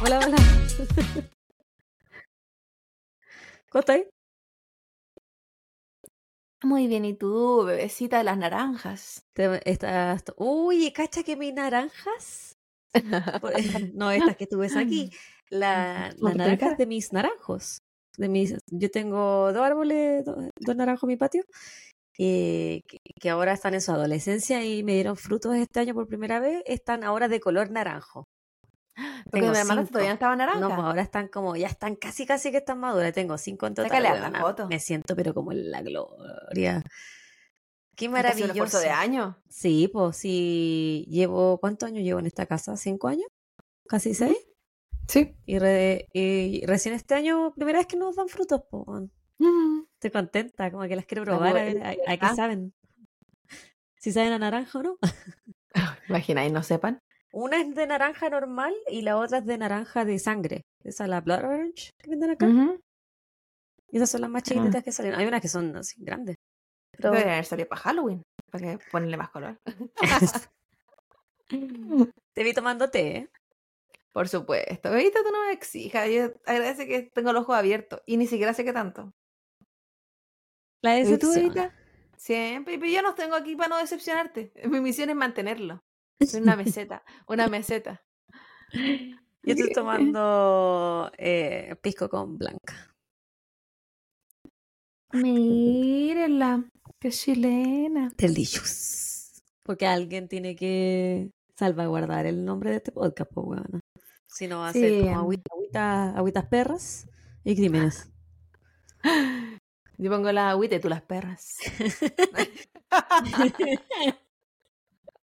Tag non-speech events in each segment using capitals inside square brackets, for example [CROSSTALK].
Hola, hola. [LAUGHS] ¿Cómo estás? Muy bien, ¿y tú, bebecita de las naranjas? Estás- Uy, cacha que mis naranjas. [LAUGHS] No, estas que tú ves aquí. La, ¿Cómo las naranjas de mis naranjos. De mis, yo tengo dos árboles, dos, dos naranjos en mi patio, que, que ahora están en su adolescencia y me dieron frutos este año por primera vez. Están ahora de color naranjo. [GASPS] Porque mandaste cinco. todavía no estaba naranja. No, pues ahora están como, ya están casi, casi que están maduras. Tengo cinco en total. Foto. Me siento, pero como en la gloria. Qué ¿Este ha sido un esfuerzo maravilloso. de año? Sí, pues sí, llevo, ¿cuántos años llevo en esta casa? ¿Cinco años? ¿Casi seis? Sí. Y, re- y recién este año, primera vez que nos dan frutos, pues. Estoy contenta, como que las quiero probar, a ver buena, a, a qué saben. Si saben a naranja o no. Imagináis, no sepan. Una es de naranja normal y la otra es de naranja de sangre. Esa es la Blood Orange que venden acá. Y esas son las más Ah. chiquititas que salen. Hay unas que son así grandes. Pero Deberían haber salido para Halloween, para que ponerle más color. [LAUGHS] te vi tomando té, ¿eh? Por supuesto. Bebita, tú no me exijas. Yo agradece que tengo los ojos abiertos y ni siquiera sé qué tanto. La ¿Y tú, decepción. bebita? Siempre. Pero yo no tengo aquí para no decepcionarte. [LAUGHS] Mi misión es mantenerlo. Soy una [LAUGHS] meseta. Una meseta. Yo estoy [LAUGHS] tomando eh, pisco con blanca. Mírenla. Qué chilena. Delicious. Porque alguien tiene que salvaguardar el nombre de este podcast, pues bueno. Si no va a ser Sí. como agüita, agüita- agüitas perras y crímenes. Yo pongo la agüita y tú las perras. [LAUGHS]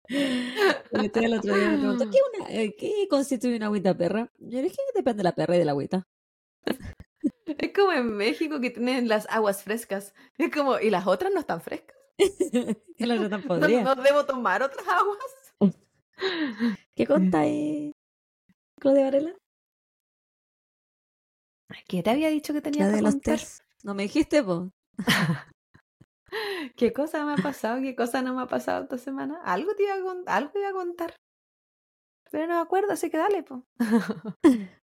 El otro día me preguntó, ¿qué, una- eh, ¿qué constituye una agüita perra? Yo dije que depende de la perra y de la agüita. Es como en México que tienen las aguas frescas. Es como, y las otras no están frescas. [LAUGHS] [LAUGHS] No, no debo tomar otras aguas. ¿Qué contáis, Claudia Varela? ¿Qué te había dicho que tenía La que de los contar? No me dijiste, po. [LAUGHS] ¿Qué cosa me ha pasado? ¿Qué cosa no me ha pasado esta semana? Algo te iba a, con- algo iba a contar. Pero no me acuerdo, así que dale, po. [LAUGHS]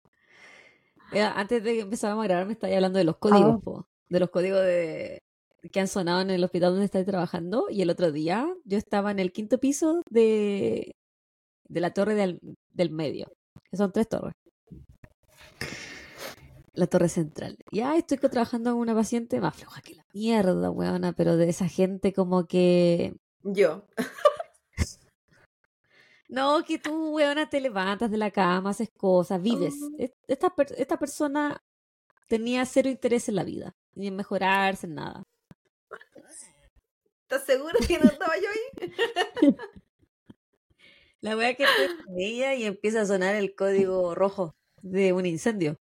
Eh, Antes de que empezáramos a grabar, me estáis hablando de los códigos, po. De los códigos de que han sonado en el hospital donde estáis trabajando. Y el otro día yo estaba en el quinto piso de, de la torre del, del medio. Que son tres torres. La torre central. Ya estoy trabajando con una paciente más floja que la mierda, weona, pero de esa gente como que Yo. [LAUGHS] No, que tú, weona, te levantas de la cama, haces cosas, vives. Es- Esta, esta persona tenía cero interés en la vida, ni en mejorarse, en nada. ¿Estás segura que no estaba yo ahí? [LAUGHS] La wea que con ella y empieza a sonar el código rojo de un incendio.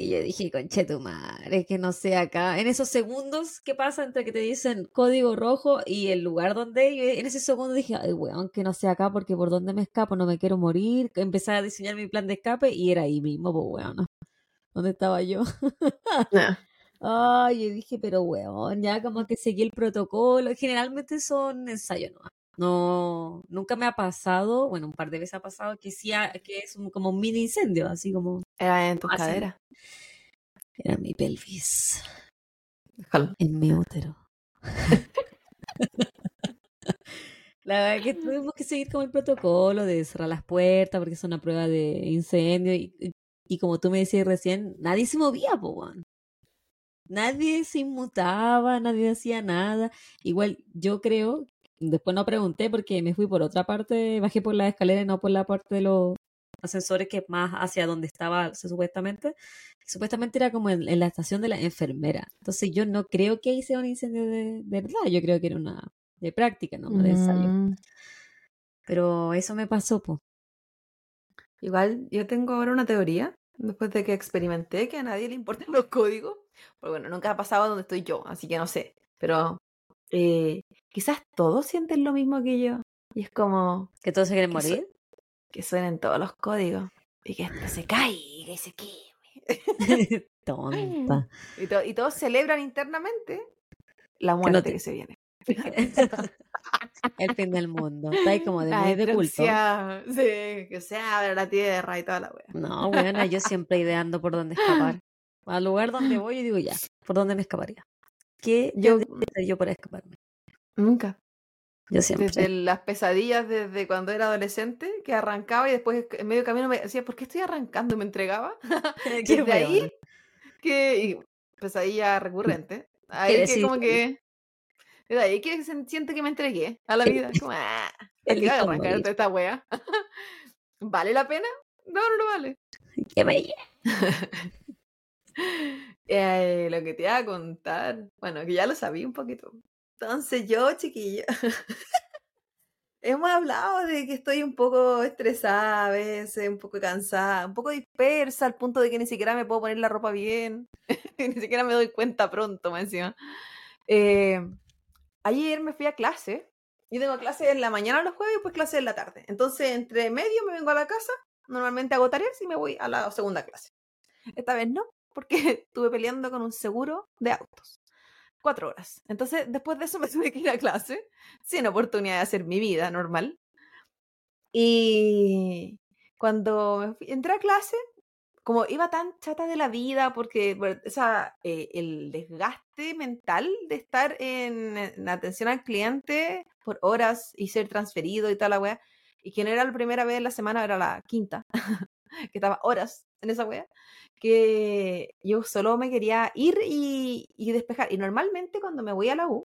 Y yo dije, conche tu madre, que no sé acá. En esos segundos que pasa entre que te dicen código rojo y el lugar donde, yo en ese segundo dije, ay, weón, que no sé acá porque por dónde me escapo, no me quiero morir. Empecé a diseñar mi plan de escape y era ahí mismo, pues weón. ¿Dónde estaba yo? [LAUGHS] Ay, yo dije, pero weón, ya como que seguí el protocolo. Generalmente son ensayos, ¿no? No, nunca me ha pasado, bueno, un par de veces ha pasado que sí, ha- que es un- como un mini incendio, así como Era en tus Así. caderas. era mi pelvis, Déjalo. en mi útero. [LAUGHS] La verdad es que tuvimos que seguir como el protocolo de cerrar las puertas porque es una prueba de incendio y, y- como tú me decías recién, nadie se movía, po. Nadie se inmutaba, nadie hacía nada. Igual yo creo, después no pregunté porque me fui por otra parte, bajé por la escalera y no por la parte de los ascensores que más hacia donde estaba supuestamente. Supuestamente era como en, en la estación de la enfermera. Entonces yo no creo que ahí sea un incendio de, de verdad, yo creo que era una de práctica, no de ensayo. Mm. Pero eso me pasó, po. Igual yo tengo ahora una teoría, después de que experimenté que a nadie le importan los códigos. Porque bueno, nunca ha pasado donde estoy yo, así que no sé. Pero eh, quizás todos sienten lo mismo que yo. Y es como ¿Que todos se quieren Que morir? que suenen todos los códigos. Y que esto se caiga y se queme. [LAUGHS] Tonta. [LAUGHS] Y, to- y todos celebran internamente la muerte te- que se viene. [LAUGHS] el fin del mundo. Está ahí como de La de culto. Sí, que se abra la tierra y toda la wea. No, bueno, yo siempre ideando por dónde escapar. Al lugar donde voy y digo, ya, ¿por dónde me escaparía? ¿Qué Yo- yo yo para escaparme? Nunca. Yo siempre. Desde las pesadillas desde cuando era adolescente, que arrancaba y después en medio camino me decía, ¿por qué estoy arrancando? Me entregaba. [LAUGHS] Desde ahí, que y pesadilla recurrente. Ahí que decir como que- que... Desde ahí que se- siento que me entregué a la vida. Como, ah, ¿para qué voy Elijo a arrancar toda esta wea? [LAUGHS] ¿Vale la pena? No, no lo vale. [LAUGHS] Qué bella. Eh, lo que te iba a contar, bueno, que ya lo sabía un poquito. Entonces yo, chiquillo, [LAUGHS] hemos hablado de que estoy un poco estresada a veces, un poco cansada, un poco dispersa al punto de que ni siquiera me puedo poner la ropa bien, [LAUGHS] ni siquiera me doy cuenta pronto, más encima. Eh, ayer me fui a clase, yo tengo clase en la mañana los jueves y después clase en la tarde. Entonces, entre medio me vengo a la casa, normalmente hago tareas y me voy a la segunda clase. Esta vez no, porque [LAUGHS] estuve peleando con un seguro de autos. Cuatro horas. Entonces, después de eso me [LAUGHS] tuve que ir a clase, sin oportunidad de hacer mi vida normal. Y cuando entré a clase, como iba tan chata de la vida, porque bueno, esa, eh, el desgaste mental de estar en, en atención al cliente por horas y ser transferido y tal la wea, y que no era la primera vez en la semana, era la quinta, que estaba horas en esa wea, que yo solo me quería ir y, despejar. Y normalmente cuando me voy a la U,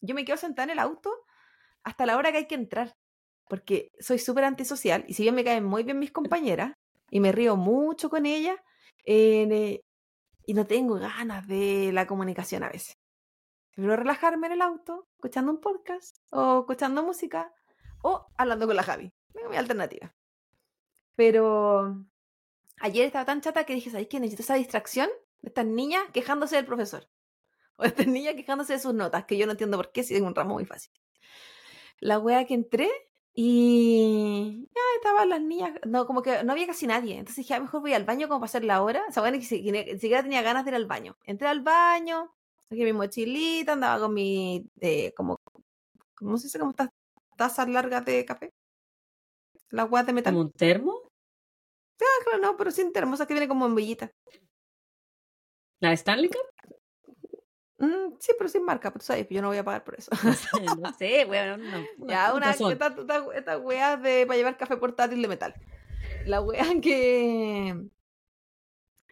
yo me quedo sentada en el auto hasta la hora que hay que entrar, porque soy súper antisocial y si bien me caen muy bien mis compañeras y me río mucho con ellas, eh, y no tengo ganas de la comunicación a veces. Prefiero relajarme en el auto, escuchando un podcast o escuchando música o hablando con la Javi. Mi alternativa. Pero ayer estaba tan chata que dije, ¿sabéis qué? Necesito esa distracción de estas niñas quejándose del profesor. [LAUGHS] O de estas niñas quejándose de sus notas, que yo no entiendo por qué, si es un ramo muy fácil. La wea que entré y ya estaban las niñas, no, como que no había casi nadie. Entonces dije, a lo mejor voy al baño como para hacer la hora. O sea, bueno, ni siquiera tenía ganas de ir al baño. Entré al baño, saqué mi mochilita, andaba con mi, eh, como, ¿cómo se dice? Como estas tazas largas de café. Las weas de metal. ¿Como un termo? Ah, claro, no, pero sin termosas que viene como en. ¿La de Stanley Cup? Mm, sí, pero sin marca, pero tú sabes, yo no voy a pagar por eso. No [LAUGHS] sé, [LAUGHS] no sé, weón. una- ya, un una, estas estas- estas weas de, para llevar café portátil de metal. La wea [LAUGHS] que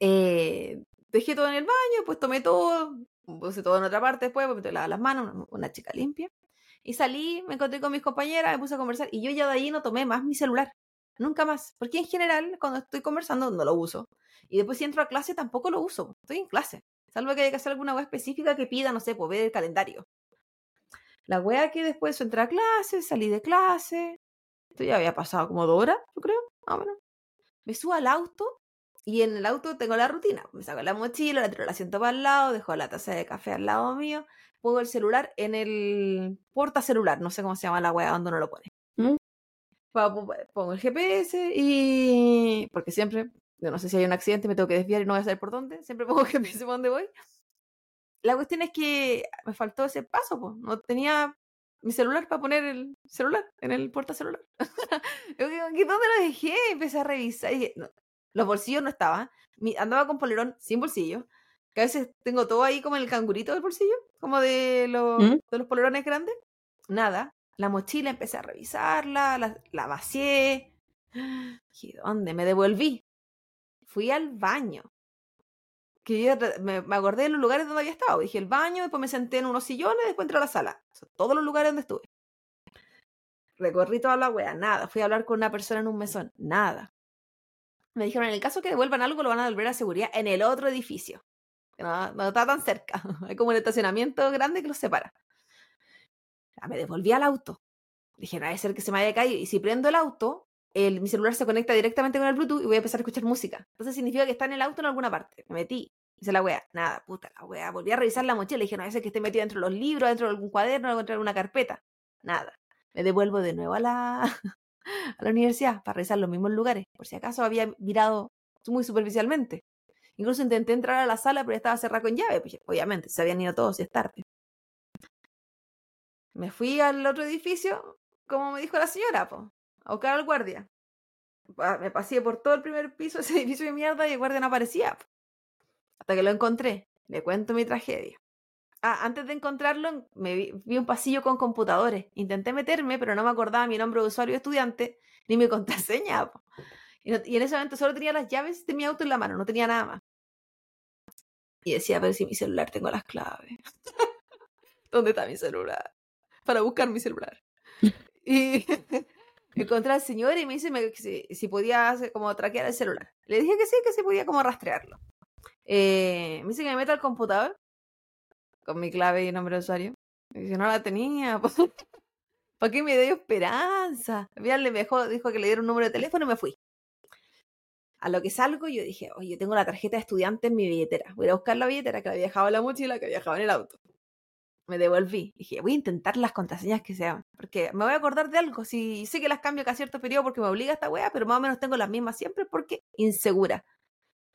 eh, dejé todo en el baño, pues tomé todo, puse todo en otra parte después, pues me lavar las manos, una, una chica limpia. Y salí, me encontré con mis compañeras, me puse a conversar y yo ya de ahí no tomé más mi celular. Nunca más. Porque en general, cuando estoy conversando, no lo uso. Y después si entro a clase, tampoco lo uso. Estoy en clase. Salvo que haya que hacer alguna wea específica que pida, no sé, pues ver el calendario. La wea que después entré a clase, salí de clase. Esto ya había pasado como dos horas, yo creo, más o menos. Me subo al auto y en el auto tengo la rutina. Me saco la mochila, la tiro el asiento para el lado, dejo la taza de café al lado mío, pongo el celular en el porta celular, no sé cómo se llama la wea donde uno lo pone. ¿Mm? Pongo el GPS y. Porque siempre, yo no sé si hay un accidente, me tengo que desviar y no voy a saber por dónde. Siempre [LAUGHS] pongo GPS por dónde voy. La cuestión es que me faltó ese paso, pues. No tenía mi celular para poner el celular en el porta celular. [LAUGHS] Yo digo, ¿qué- ¿Dónde lo dejé? Empecé a revisar y dije, no, los bolsillos no estaban. Mi- andaba con polerón sin bolsillo. Que a veces tengo todo ahí como en el cangurito del bolsillo, como de los, ¿Mm? de los polerones grandes. Nada. La mochila empecé a revisarla, la, la vacié. ¿Y dónde? Me devolví. Fui al baño. Que yo me, me acordé de los lugares donde había estado. Dije el baño, después me senté en unos sillones, después entré a la sala. O sea, todos los lugares donde estuve. Recorrí toda la wea, nada. Fui a hablar con una persona en un mesón, nada. Me dijeron, en el caso que devuelvan algo, lo van a devolver a seguridad en el otro edificio. No, no está tan cerca. [LAUGHS] Hay como un estacionamiento grande que los separa. Ya, me devolví al auto. Dije, no debe ser que se me haya caído. Y si prendo el auto, el, mi celular se conecta directamente con el Bluetooth y voy a empezar a escuchar música. Entonces significa que está en el auto en alguna parte. Me metí. Hice la wea. Nada, puta la wea. Volví a revisar la mochila. Dije, no debe ser que esté metido dentro de los libros, dentro de algún cuaderno, dentro de alguna carpeta. Nada. Me devuelvo de nuevo a la, [LAUGHS] a la universidad para revisar los mismos lugares. Por si acaso había mirado muy superficialmente. Incluso intenté entrar a la sala, pero estaba cerrada con llave. Pues, obviamente, se habían ido todos y es tarde. Me fui al otro edificio, como me dijo la señora, po, a buscar al guardia. Me pasé por todo el primer piso, [LAUGHS] ese edificio de mierda, y el guardia no aparecía. Hasta que lo encontré. Le cuento mi tragedia. Ah, antes de encontrarlo, me vi, vi un pasillo con computadores. Intenté meterme, pero no me acordaba mi nombre de usuario de estudiante ni mi [LAUGHS] contraseña. Y, no- y en ese momento solo tenía las llaves de mi auto en la mano, no tenía nada más. Y decía, pero si mi celular tengo las claves. [LAUGHS] ¿Dónde está mi celular? Para buscar mi celular. [LAUGHS] Y encontré al señor y me dice me- si, si podía hacer- como traquear el celular. Le dije que sí, que sí podía como rastrearlo. Eh, me dice que me meta al computador con mi clave y nombre de usuario. Y yo no la tenía. [LAUGHS] pues. ¿Para qué me dio esperanza? Le dejó, dijo que le diera un número de teléfono y me fui. A lo que salgo, yo dije, oye, tengo la tarjeta de estudiante en mi billetera. Voy a a buscar la billetera que había dejado en la mochila, que había dejado en el auto. Me devolví. Dije, voy a intentar las contraseñas que sean. Porque me voy a acordar de algo. Si sé que las cambio cada cierto periodo porque me obliga esta wea, pero más o menos tengo las mismas siempre porque insegura.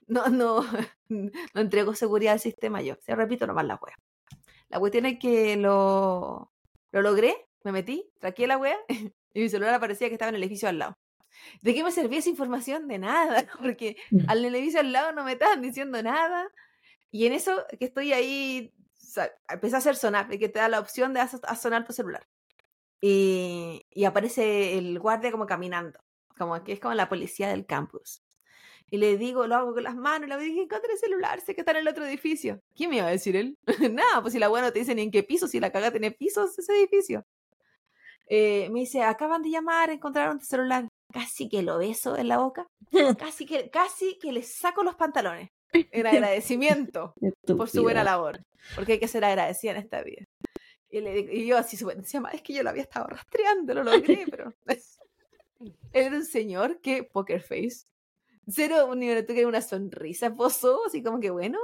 No, no, [LAUGHS] no entrego seguridad al sistema yo. Se repito nomás la wea. La cuestión es que lo, lo logré, me metí, traqué la wea [LAUGHS] y mi celular aparecía que estaba en el edificio al lado. ¿De qué me servía esa información? De nada, [LAUGHS] porque al edificio al lado no me estaban diciendo nada. Y en eso que estoy ahí, sa- empecé a hacer sonar, que te da la opción de hacer a sonar tu celular. Y, y aparece el guardia como caminando, como que es como la policía del campus. Y le digo, lo hago con las manos, le dije, encontré el celular, sé que está en el otro edificio. ¿Quién me iba a decir él? [LAUGHS] Nada, pues si la buena no te dice ni en qué piso, si la caga tiene pisos ese edificio. Eh, me dice, acaban de llamar, encontraron tu celular. Casi que lo beso en la boca, [LAUGHS] casi que, casi que le saco los pantalones. En [LAUGHS] agradecimiento por su buena labor, porque hay que ser agradecida en esta vida. Y, le y yo así, entusiasmada, es que yo lo había estado rastreando, lo logré, pero... Él era un señor que, poker face, cero un nivel que una sonrisa esbozó, así como que bueno,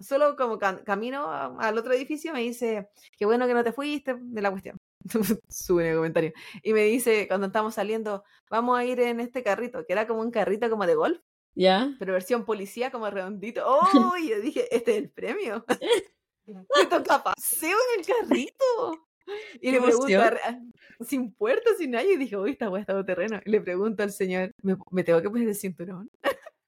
solo como cam- camino al otro edificio me dice, qué bueno que no te fuiste de la cuestión. [LAUGHS] Sube el comentario. Y me dice, cuando estamos saliendo, vamos a ir en este carrito, que era como un carrito como de golf, ¿Ya? pero versión policía como redondito. ¡Oh! Y yo dije, este es el premio. [LAUGHS] [LAUGHS] Me toca paseo en el carrito. Y le pregunto, emoción. a- sin puerta, sin nada, y dije, uy, esta weá está terreno. Y le pregunto al señor, ¿me, me tengo que poner el cinturón?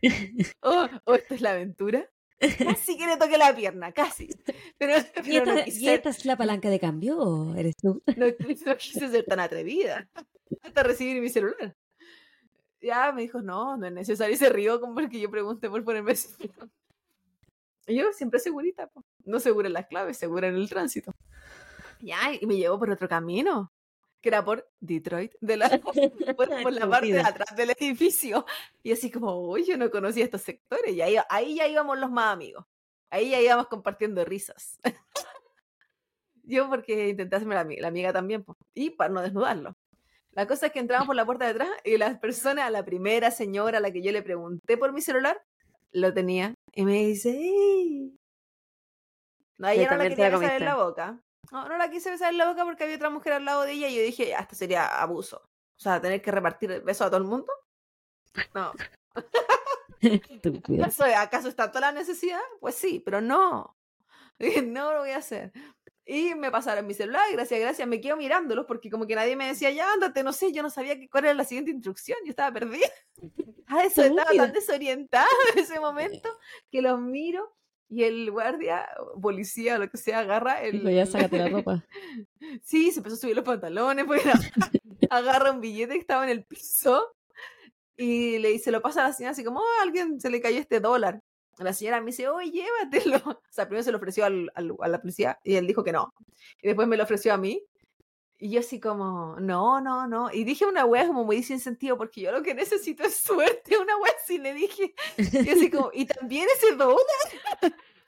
[LAUGHS] oh, oh, ¿esto es la aventura? Casi que le toqué la pierna, casi. Pero, [LAUGHS] [LAUGHS] ¿Y pero no, esta, quise y esta es la palanca de cambio o eres tú? no, no quise ser tan atrevida. Hasta recibir mi celular. Ya me dijo, no, no es necesario. Y se rió como porque yo pregunté por ponerme el cinturón. Y yo siempre segurita, po. no segura en las claves, segura en el tránsito. Ya, y me llevó por otro camino, que era por Detroit, de la, [LAUGHS] [LAUGHS] por, por la parte de atrás del edificio. Y así como, uy, yo no conocía estos sectores. Y ahí, ahí ya íbamos los más amigos. Ahí ya íbamos compartiendo risas. [LAUGHS] yo porque intenté hacerme la, la amiga también, y para no desnudarlo. La cosa es que entramos por la puerta de atrás y la persona, la primera señora a la que yo le pregunté por mi celular, lo tenía. Y me dice, ¡Ey! No, ella no la quería besar en la boca. No, no la quise besar en la boca porque había otra mujer al lado de ella y yo dije, "Ya, esto sería abuso. O sea, tener que repartir besos a todo el mundo. No. [LAUGHS] ¿Acaso, ¿Acaso está toda la necesidad? Pues sí, pero no. [LAUGHS] No lo voy a hacer. Y me pasaron mi celular, y gracias, gracias, me quedo mirándolos porque como que nadie me decía, ya ándate, no sé, yo no sabía que- cuál era la siguiente instrucción, yo estaba perdida. [LAUGHS] Ah, eso, estaba tan desorientada en ese momento que los miro y el guardia, policía o lo que sea, agarra el... Dijo, ya sácate la ropa. [LAUGHS] Sí, se empezó a subir los pantalones, pues [LAUGHS] agarra un billete que estaba en el piso y le dice, lo pasa a la señora así como, oh, a alguien se le cayó este dólar. La señora me dice, oye, llévatelo. [LAUGHS] O sea, primero se lo ofreció al, al- a la policía y él dijo que no. Y después me lo ofreció a mí. Y yo así como, no, no, no. Y dije una wea como muy sin sentido, porque yo lo que necesito es suerte. Una wea así le dije. Y así como, y también ese dólar.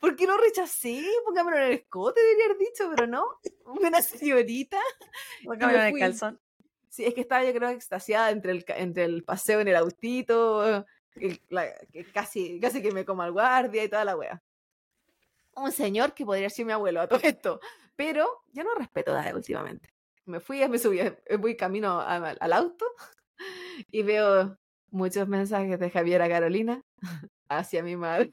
¿Por qué lo rechacé? Póngamelo en el escote, debería haber dicho, pero no. Una [LAUGHS] señorita. Póngame de fui. calzón. Sí, es que estaba yo creo extasiada entre el, entre el paseo en el autito, el- la- que casi, casi que me como al guardia y toda la wea. Un señor que podría ser mi abuelo a todo esto, pero yo no respeto nada últimamente. Me fui, me subí, eh, voy camino a- al auto y veo muchos mensajes de Javier a Carolina hacia mi madre.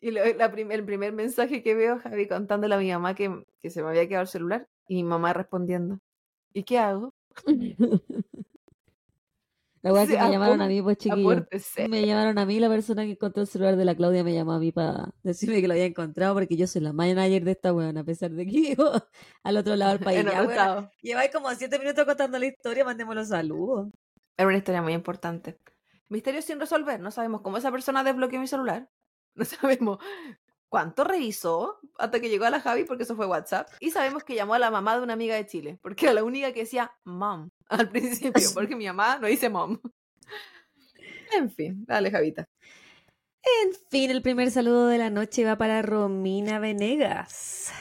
Y lo- la prim- el primer mensaje que veo, Javi contándole a mi mamá que, que se me había quedado el celular y mi mamá respondiendo. ¿Y qué hago? [LAUGHS] La weá Sí, que me llamaron a mí, pues chiquillos. apórtese. Me llamaron a mí, la persona que encontró el celular de la Claudia me llamó a mí para decirme que lo había encontrado porque yo soy la manager de esta weón, a pesar de que [LAUGHS] vivo al otro lado del [LAUGHS] país. Lleváis como siete minutos contando la historia, mandemos los saludos. Era una historia muy importante. Misterio sin resolver. No sabemos cómo esa persona desbloqueó mi celular. [LAUGHS] No sabemos cuánto revisó hasta que llegó a la Javi, porque eso fue WhatsApp. Y sabemos que llamó a la mamá de una amiga de Chile, porque era la única que decía mom [LAUGHS] al principio, porque mi mamá no dice mom. En fin, dale, Javita. En fin, el primer saludo de la noche va para Romina Venegas,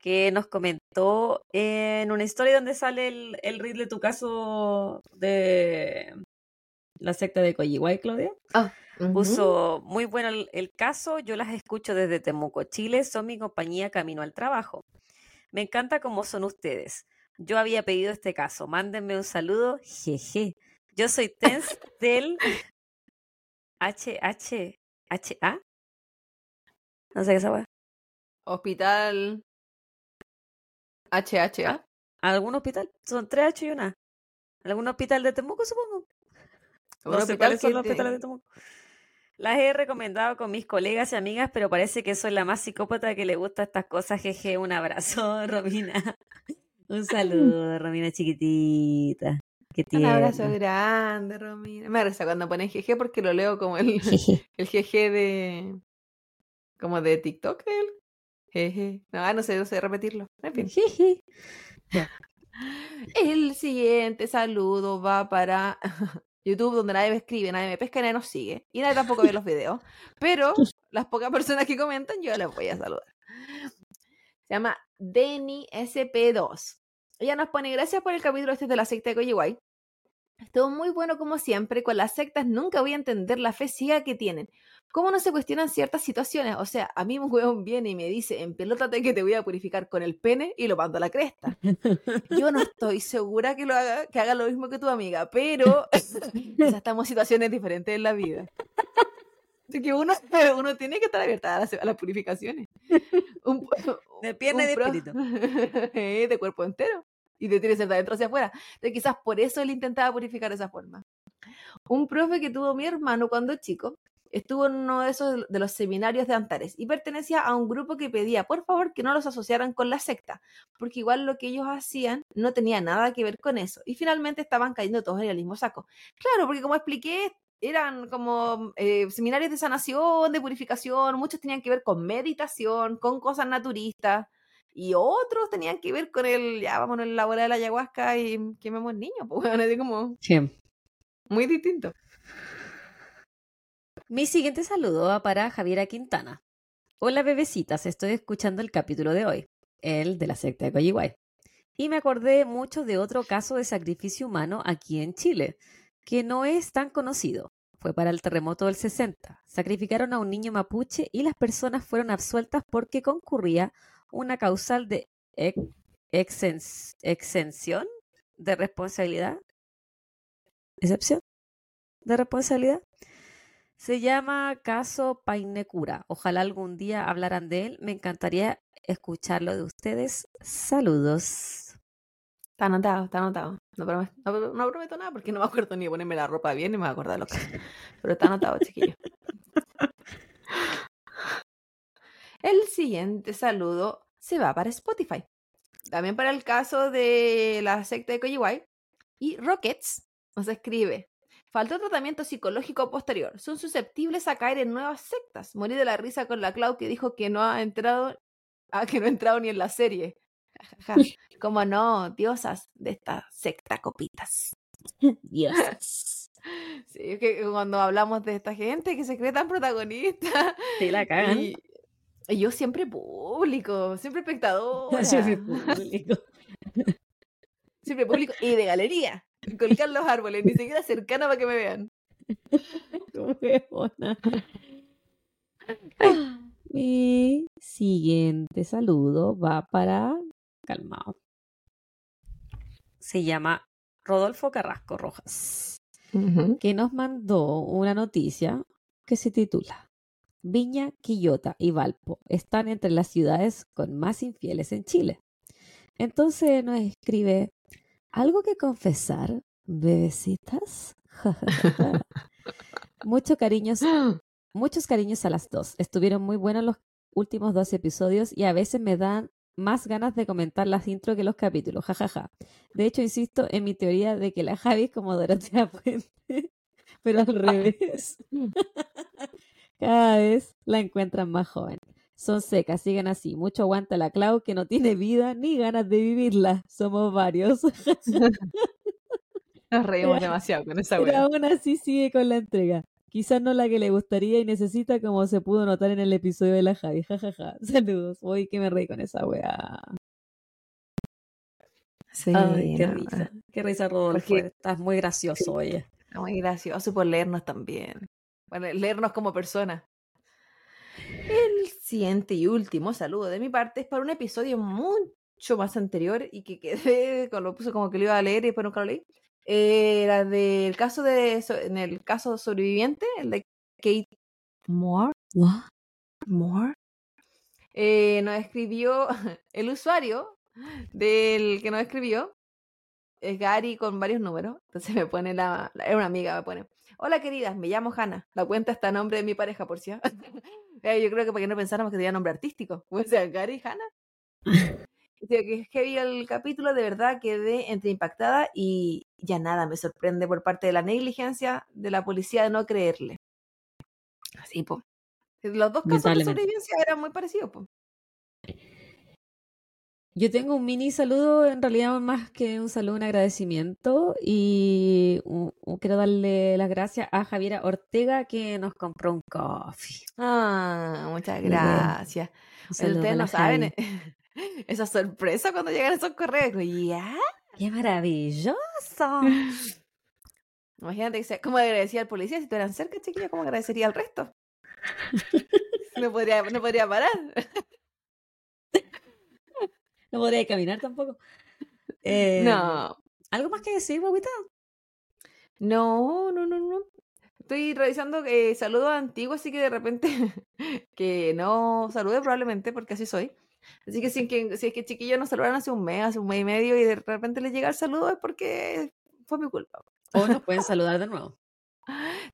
que nos comentó en una historia donde sale el, el de tu caso de la secta de Coyihuay, Claudia. Ujú. Puso muy bueno el, el caso, yo las escucho desde Temuco, Chile, son mi compañía camino al trabajo. Me encanta cómo son ustedes. Yo había pedido este caso, mándenme un saludo, jeje. Yo soy Tens [LAUGHS] del HHHA. No sé qué weá. Hospital HHA. ¿Algún hospital? Son tres H y una. A. ¿Algún hospital de Temuco, supongo? Un No sé hospital cuáles son los te- hospitales de Temuco. Las he recomendado con mis colegas y amigas, pero parece que soy la más psicópata que le gusta estas cosas. Jeje, un abrazo, [LAUGHS] Romina. Un saludo, [LAUGHS] Romina chiquitita. Qué Un abrazo grande, Romina. Me risa cuando ponen GG porque lo leo como el, [LAUGHS] Jeje. el GG de. como de TikTok, él. Jeje. No, no sé, no sé repetirlo. En fin. Jeje. El siguiente saludo va para YouTube, donde nadie me escribe, nadie me pesca, nadie nos sigue. Y nadie tampoco ve los videos. Pero las pocas personas que comentan, yo les voy a saludar. Se llama Denny SP2. Ella nos pone gracias por el capítulo este de la secta de Koyiwai. Estuvo muy bueno como siempre. Con las sectas nunca voy a entender la fe ciega que tienen. ¿Cómo no se cuestionan ciertas situaciones? O sea, a mí un huevón viene y me dice, empelótate que te voy a purificar con el pene y lo mando a la cresta. [LAUGHS] Yo no estoy segura que lo haga, que haga lo mismo que tu amiga, pero [LAUGHS] estamos en situaciones diferentes en la vida. Así que uno, [LAUGHS] uno tiene que estar abierta a las, a las purificaciones. Un- De pierna y un de espíritu. Eh, de cuerpo entero. Y de tiene que ser de adentro hacia afuera. Entonces, quizás por eso él intentaba purificar esa forma. Un profe que tuvo mi hermano cuando chico estuvo en uno de esos de los seminarios de Antares y pertenecía a un grupo que pedía por favor que no los asociaran con la secta, porque igual lo que ellos hacían no tenía nada que ver con eso. Y finalmente estaban cayendo todos en el mismo saco. Claro, porque como expliqué, eran como eh, seminarios de sanación, de purificación, muchos tenían que ver con meditación, con cosas naturistas, y otros tenían que ver con el, ya vámonos en la bola de la ayahuasca y quememos niños, [LAUGHS] pues bueno, así como muy distinto. Mi siguiente saludo va para Javiera Quintana. Hola bebecitas, estoy escuchando el capítulo de hoy, el de la secta de Coyihuay. Y me acordé mucho de otro caso de sacrificio humano aquí en Chile, que no es tan conocido. Fue para el terremoto del 60. Sacrificaron a un niño mapuche y las personas fueron absueltas porque concurría una causal de exención de responsabilidad. ¿Excepción? ¿De responsabilidad? Se llama caso Painecura. Ojalá algún día hablaran de él. Me encantaría escucharlo de ustedes. Saludos. Está anotado, está anotado. No prometo, nada porque no me acuerdo ni ponerme la ropa bien ni me voy a acordar los casos. Pero está anotado, chiquillo. El siguiente saludo se va para Spotify. También para el caso de la secta de Koyiwai. Y Rockets nos escribe. Faltó tratamiento psicológico posterior. Son susceptibles a caer en nuevas sectas. Morí de la risa con la Clau que dijo que no ha entrado, ah, que no ha entrado ni en la serie. [LAUGHS] Ja, ja, ja. Como no, diosas de esta secta copitas. [LAUGHS] [LAUGHS] Dios. Sí, es que cuando hablamos de esta gente que se cree tan protagonista. Sí, la cagan. Y, y yo siempre público, siempre [LAUGHS] espectadora. Siempre público. siempre público y de galería. Colgar los árboles, ni siquiera cercana para que me vean. [LAUGHS] Mi siguiente saludo va para. Calmado. Se llama Rodolfo Carrasco Rojas, que nos mandó una noticia que se titula Viña, Quillota y Valpo están entre las ciudades con más infieles en Chile. Entonces nos escribe, ¿algo que confesar, bebecitas? [LAUGHS] Muchos cariños, muchos cariños a las dos. Estuvieron muy buenos los últimos dos episodios y a veces me dan más ganas de comentar las intro que los capítulos, jajaja. De hecho, insisto en mi teoría de que la Javi es como Dorotea [LAUGHS] Puente, pero al [LAUGHS] revés. Cada vez la encuentran más joven. Son secas, siguen así. Mucho aguanta la Clau que no tiene vida ni ganas de vivirla. Somos varios. Nos reímos [LAUGHS] demasiado con esa Pero aún así sigue con la entrega. Quizás no la que le gustaría y necesita, como se pudo notar en el episodio de la Javi. Jajaja. [LAUGHS] Saludos. Hoy que me reí con esa weá. Sí, Ay, qué no, risa. Qué risa, Rodolfo. Porque- Estás muy gracioso, oye. Muy gracioso por leernos también. Bueno, leernos como persona. El siguiente y último saludo de mi parte es para un episodio mucho más anterior y que quedé, [LAUGHS] lo puse como que lo iba a leer y después nunca lo leí. Era del caso de, en el caso sobreviviente, el de Kate Moore. Moore. Eh, nos escribió [LAUGHS] el usuario del que nos escribió es Gary con varios números. Entonces me pone la, la- era una amiga, me pone. Hola queridas, me llamo Hanna. La cuenta está a nombre de mi pareja, por si. acaso". [LAUGHS] Eh, Yo creo que para que no pensáramos que tenía nombre artístico. [LAUGHS] O sea, Gary Hanna. [LAUGHS] Que es el capítulo, de verdad quedé entre impactada y ya nada, me sorprende por parte de la negligencia de la policía de no creerle. Así, pues. Los dos casos de sobrevivencia eran muy parecidos, pues. Yo tengo un mini saludo, en realidad más que un saludo, un agradecimiento. Y un- un- quiero darle las gracias a Javiera Ortega que nos compró un coffee. Ah, muchas gracias. Saludo ustedes no saben [LAUGHS] esa sorpresa cuando llegan esos correos. ¿Ya? ¡Qué maravilloso! [LAUGHS] Imagínate ¿cómo agradecía al policía si estuvieran cerca, chiquillos? ¿Cómo agradecería al resto? [LAUGHS] No podría, no podría parar. [LAUGHS] No podría caminar tampoco. Eh, No, ¿Algo más que decir, guaguita? no, no, no, no. Estoy revisando eh, saludos antiguos, así que de repente [LAUGHS] que no salude probablemente, porque así soy. Así que si, es [LAUGHS] que si es que chiquillos nos saludaron hace un mes, hace un mes y medio, y de repente les llega el saludo, es porque fue mi culpa. O nos pueden saludar de nuevo.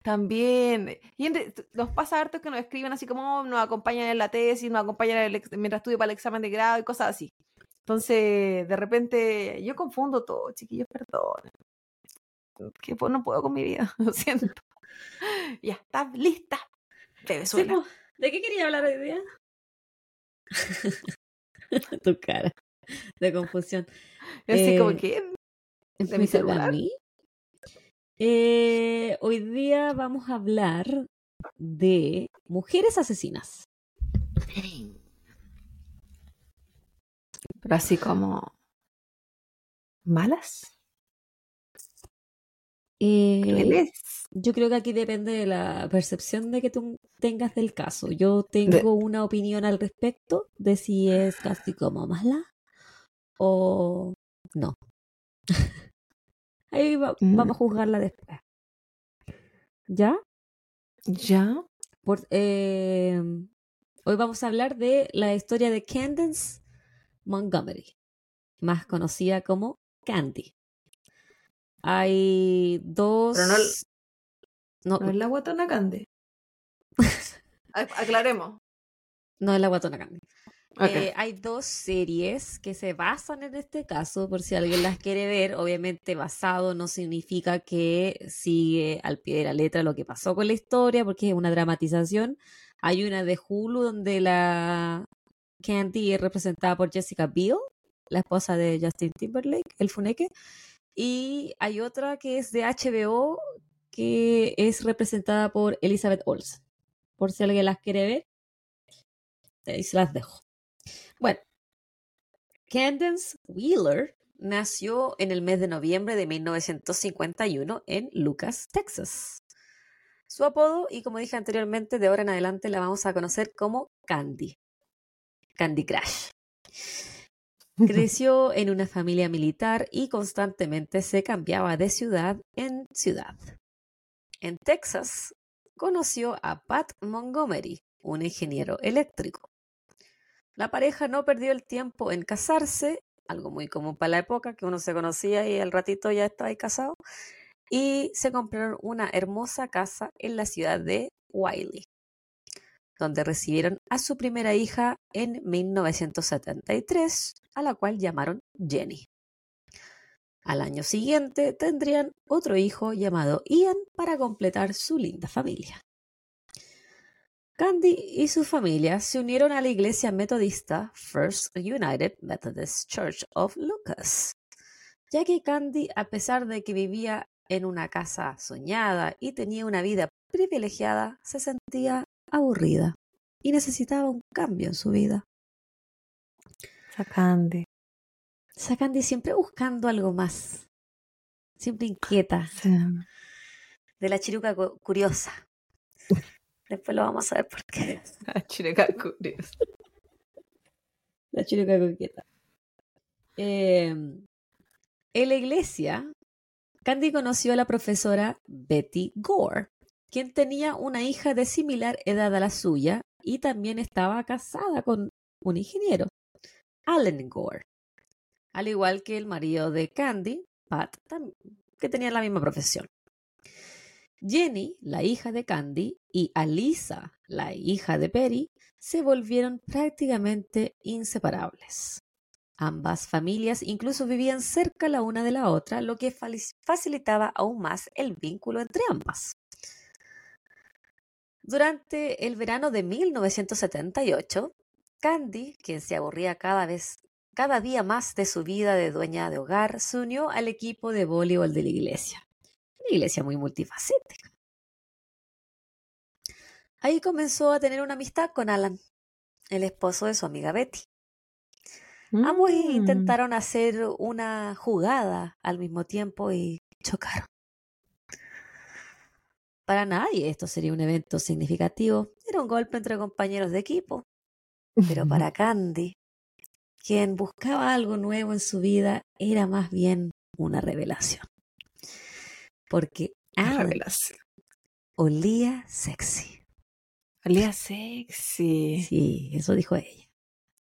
También. Y entre- nos pasa harto que nos escriben así como "Oh, nos acompañan en la tesis, nos acompañan el mientras estudio para el examen de grado y cosas así. Entonces, de repente, yo confundo todo, chiquillos, perdón. Que pues, no puedo con mi vida, [LAUGHS] lo siento. Ya está lista. Sí, Venezuela. ¿De qué quería hablar hoy día? [LAUGHS] tu cara de confusión. Yo así como eh, que. ¿Me ¿De mi celular? mí? Eh, hoy día vamos a hablar de mujeres asesinas. Pero así como. ¿Malas? Eh, yo creo que aquí depende de la percepción de que tú tengas del caso. Yo tengo una opinión al respecto de si es casi como mala o no. [LAUGHS] Ahí va- Mm. vamos a juzgarla después. ¿Ya? ¿Ya? Por- eh, hoy vamos a hablar de la historia de Candace Montgomery, más conocida como Candy. Hay dos... Pero no- no, ¿No es la guatona Cande? [LAUGHS] A- Aclaremos. no es la guatona Candy. Eh, hay dos series que se basan en este caso, por si alguien las quiere ver. Obviamente basado no significa que sigue al pie de la letra lo que pasó con la historia, porque es una dramatización. Hay una de Hulu donde la Candy es representada por Jessica Biel, la esposa de Justin Timberlake, el funeque. Y hay otra que es de HBO, que es representada por Elizabeth Olsen. Por si alguien las quiere ver, ahí se las dejo. Bueno, Candace Wheeler nació en el mes de noviembre de 1951 en Lucas, Texas. Su apodo, y como dije anteriormente, de ahora en adelante la vamos a conocer como Candy. Candy Crush. [LAUGHS] Creció en una familia militar y constantemente se cambiaba de ciudad en ciudad. En Texas conoció a Pat Montgomery, un ingeniero eléctrico. La pareja no perdió el tiempo en casarse, algo muy común para la época, que uno se conocía y al ratito ya estaba ahí casado, y se compraron una hermosa casa en la ciudad de Wiley, donde recibieron a su primera hija en 1973, a la cual llamaron Jenny. Al año siguiente tendrían otro hijo llamado Ian para completar su linda familia. Candy y su familia se unieron a la iglesia metodista First United Methodist Church of Lucas, ya que Candy, a pesar de que vivía en una casa soñada y tenía una vida privilegiada, se sentía aburrida y necesitaba un cambio en su vida. Esa Candy siempre buscando algo más, siempre inquieta, Sí. de la chiruca cu- curiosa. Después lo vamos a ver por qué. [LAUGHS] La chireca curiosa. La chiruca coqueta. Eh, en la iglesia, Candy conoció a la profesora Betty Gore, quien tenía una hija de similar edad a la suya y también estaba casada con un ingeniero, Allen Gore, al igual que el marido de Candy, Pat, que tenía la misma profesión. Jenny, la hija de Candy, y Alisa, la hija de Perry, se volvieron prácticamente inseparables. Ambas familias incluso vivían cerca la una de la otra, lo que facilitaba aún más el vínculo entre ambas. Durante el verano de 1978, Candy, quien se aburría cada vez cada día más de su vida de dueña de hogar, se unió al equipo de voleibol de la iglesia. Una iglesia muy multifacética. Ahí comenzó a tener una amistad con Alan, el esposo de su amiga Betty. Ambos Mm. intentaron hacer una jugada al mismo tiempo y chocaron. Para nadie esto sería un evento significativo. Era un golpe entre compañeros de equipo. Pero para Candy, quien buscaba algo nuevo en su vida, era más bien una revelación. Porque Alan revelación. olía sexy. Olía sexy. Sí, eso dijo ella.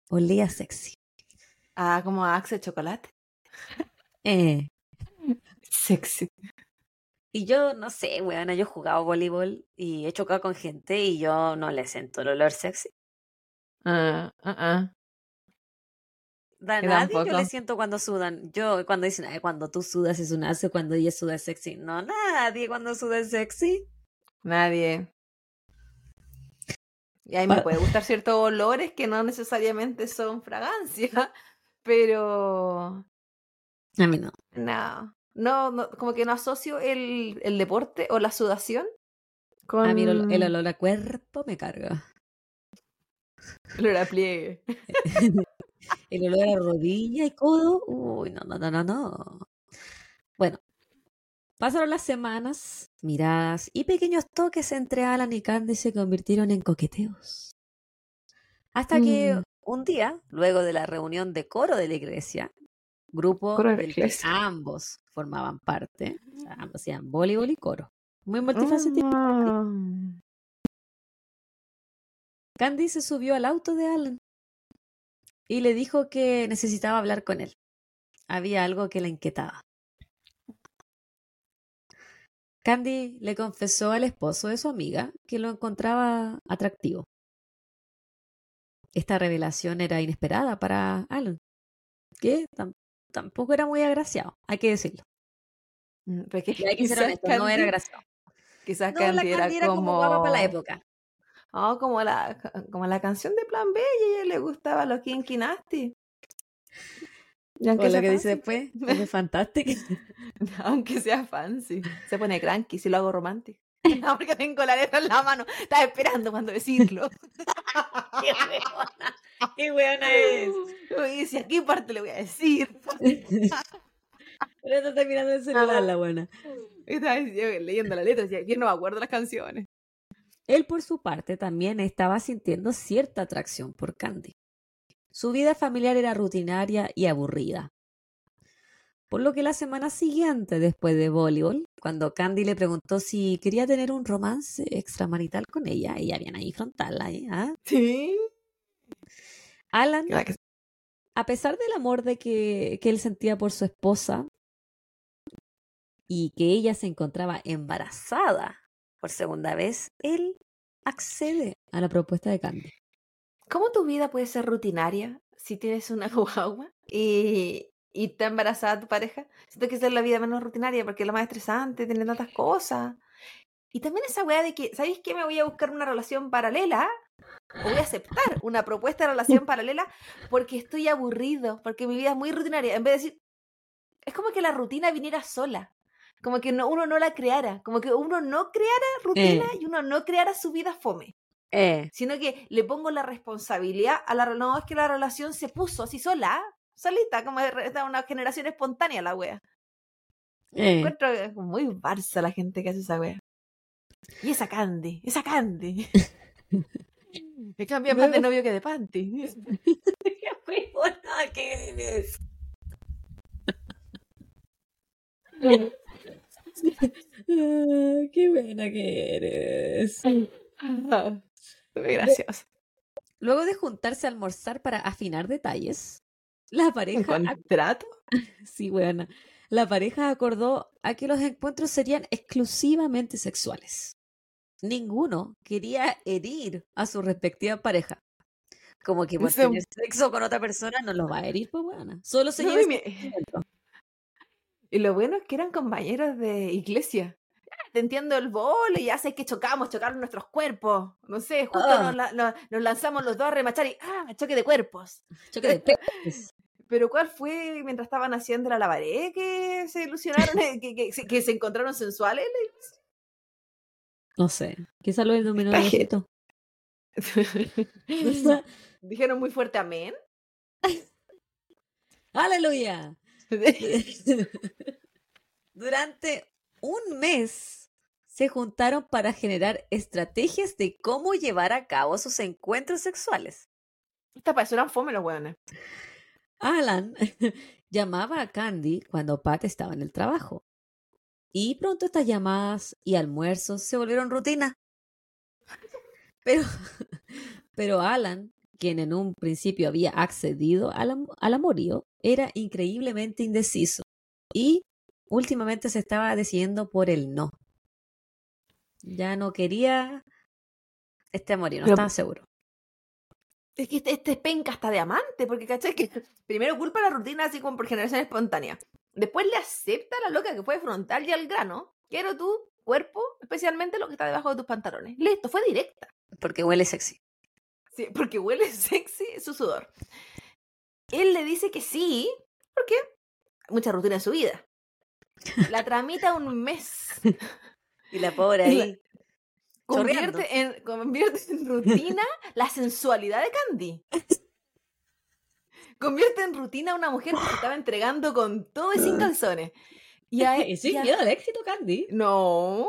Olía sexy. Ah, como a Axe chocolate. Eh, Sexy. Y yo no sé, weona, yo he jugado voleibol y he chocado con gente y yo no le siento el olor sexy. Ah, ah, ah. Yo nadie yo le siento cuando sudan. Yo cuando dicen, "Ay, cuando tú sudas es un asco, cuando ella suda es sexy. No, nadie cuando suda es sexy. Nadie. Y a mí me puede gustar ciertos olores que no necesariamente son fragancia, [LAUGHS] pero A mí no. no, no, no, como que no asocio el, el deporte o la sudación con A mí el, ol- el olor a cuerpo me carga. el olor a pliegue. [LAUGHS] El olor a rodilla y codo. Uy, no, no, no, no, no. Bueno, pasaron las semanas, miradas y pequeños toques entre Alan y Candy se convirtieron en coqueteos. Hasta que Mm. un día, luego de la reunión de coro de la iglesia, grupo Coro del que ambos formaban parte, o sea, ambos hacían voleibol y coro. Muy multifacético. Mm. Candy se subió al auto de Alan y le dijo que necesitaba hablar con él. Había algo que la inquietaba. Candy le confesó al esposo de su amiga que lo encontraba atractivo. Esta revelación era inesperada para Alan, que tampoco era muy agraciado, hay que decirlo. Porque Y hay que ser quizás honesto, no era agraciado. Quizás No, la Candy Candy era como guapa para la época. Oh, como la, como la canción de Plan B, y a ella le gustaba los Kinky Nasty. Y O aunque lo que dice fancy, después, [LAUGHS] es fantástico. aunque sea fancy, se pone cranky si lo hago romántico. No, [LAUGHS] porque tengo la letra en la mano. Estaba esperando cuando decirlo. [LAUGHS] ¡Qué weona! ¡Qué weona es! Y decía, ¿qué parte le voy a decir? [LAUGHS] Pero está mirando el celular, la buena. Estaba leyendo la letra, decía, yo no me acuerdo las canciones. Él, por su parte, también estaba sintiendo cierta atracción por Candy. Su vida familiar era rutinaria y aburrida. Por lo que la semana siguiente, después de voleibol, cuando Candy le preguntó si quería tener un romance extramarital con ella, ella viene ahí frontal, ahí, ¿ah? Sí. Alan, a pesar del amor de que, que él sentía por su esposa y que ella se encontraba embarazada por segunda vez, él accede a la propuesta de Candy. ¿Cómo tu vida puede ser rutinaria si tienes una [LAUGHS] guagua y, y está embarazada tu pareja? Siento que esa es la vida menos rutinaria porque es la más estresante, tiene tantas cosas. Y también esa weá de que, ¿sabéis qué? Me voy a buscar una relación paralela o voy a aceptar una propuesta de relación [LAUGHS] paralela porque estoy aburrido, porque mi vida es muy rutinaria. En vez de decir, es como que la rutina viniera sola. Como que no, uno no la creara, como que uno no creara rutina y uno no creara su vida fome Eh, sino que le pongo la responsabilidad a la no es que la relación se puso así sola solita como de una generación espontánea la wea eh. encuentro muy barça la gente que hace esa wea y esa Candy esa Candy [LAUGHS] me cambia más de novio que de panty [LAUGHS] Qué buena que eres. Ah, qué buena que eres. Ah, muy gracioso Luego de juntarse a almorzar para afinar detalles, la un pareja, contrato [LAUGHS] sí, buena, la pareja acordó a que los encuentros serían exclusivamente sexuales. Ninguno quería herir a su respectiva pareja. Como que por tener sexo con otra persona no los va a herir, pues buena. Solo se No, [LAUGHS] y lo bueno es que eran compañeros de iglesia te entiendo el bolo y hace que chocamos, chocaron nuestros cuerpos. No sé, justo Ah. nos, la- nos- nos lanzamos los dos a remachar y ¡ah! choque de cuerpos. Choque de [LAUGHS] peces. Pero ¿cuál fue mientras estaban haciendo la lavaré que se ilusionaron, eh, que, que, se- que se encontraron sensuales? No sé. Quizá lo del dominó Esta de Egipto. [LAUGHS] Dijeron muy fuerte amén. [LAUGHS] ¡Aleluya! [LAUGHS] Durante un mes se juntaron para generar estrategias de cómo llevar a cabo sus encuentros sexuales. Esta para eso eran fome los hueones. Alan [LAUGHS] llamaba a Candy cuando Pat estaba en el trabajo. Y pronto estas llamadas y almuerzos se volvieron rutina. Pero, [LAUGHS] pero Alan, quien en un principio había accedido al, al amorío, era increíblemente indeciso. Y últimamente se estaba decidiendo por el no. Ya no quería este amorío, no Pero- estaba seguro. Es que este, este penca está de amante, porque ¿cachai? Que primero culpa la rutina así como por generación espontánea. Después le acepta a la loca que fue frontal y al grano. Quiero tu cuerpo, especialmente lo que está debajo de tus pantalones. Listo, fue directa. Porque huele sexy. Sí, porque huele sexy su sudor. Él le dice que sí, porque mucha rutina en su vida. La tramita un mes. [LAUGHS] Y la pobre ahí. Convierte en, convierte en rutina [LAUGHS] la sensualidad de Candy. Convierte en rutina a una mujer que se estaba entregando con todo y sin calzones. Y a, Y sin y a- miedo al éxito, Candy. No,